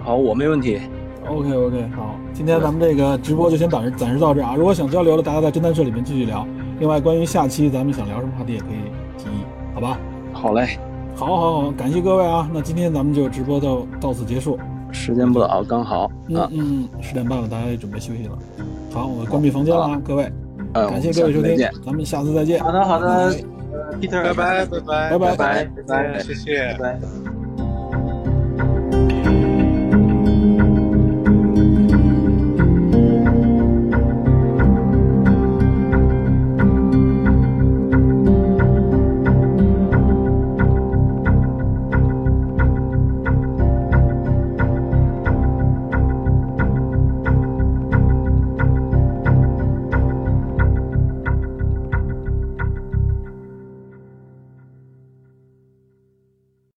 好，我没问题。OK，OK，好，今天咱们这个直播就先暂时暂时到这儿啊！如果想交流的，大家在侦探社里面继续聊。另外，关于下期咱们想聊什么话题，也可以提议，好吧？好嘞，好，好，好，感谢各位啊！那今天咱们就直播到到此结束，时间不早，刚好，嗯嗯，十点半了，大家也准备休息了。好，我关闭房间了啊，各位，感谢各位收听，咱们下次再见。好的，好的，Peter，拜拜，拜拜，拜拜，拜拜，谢谢，拜。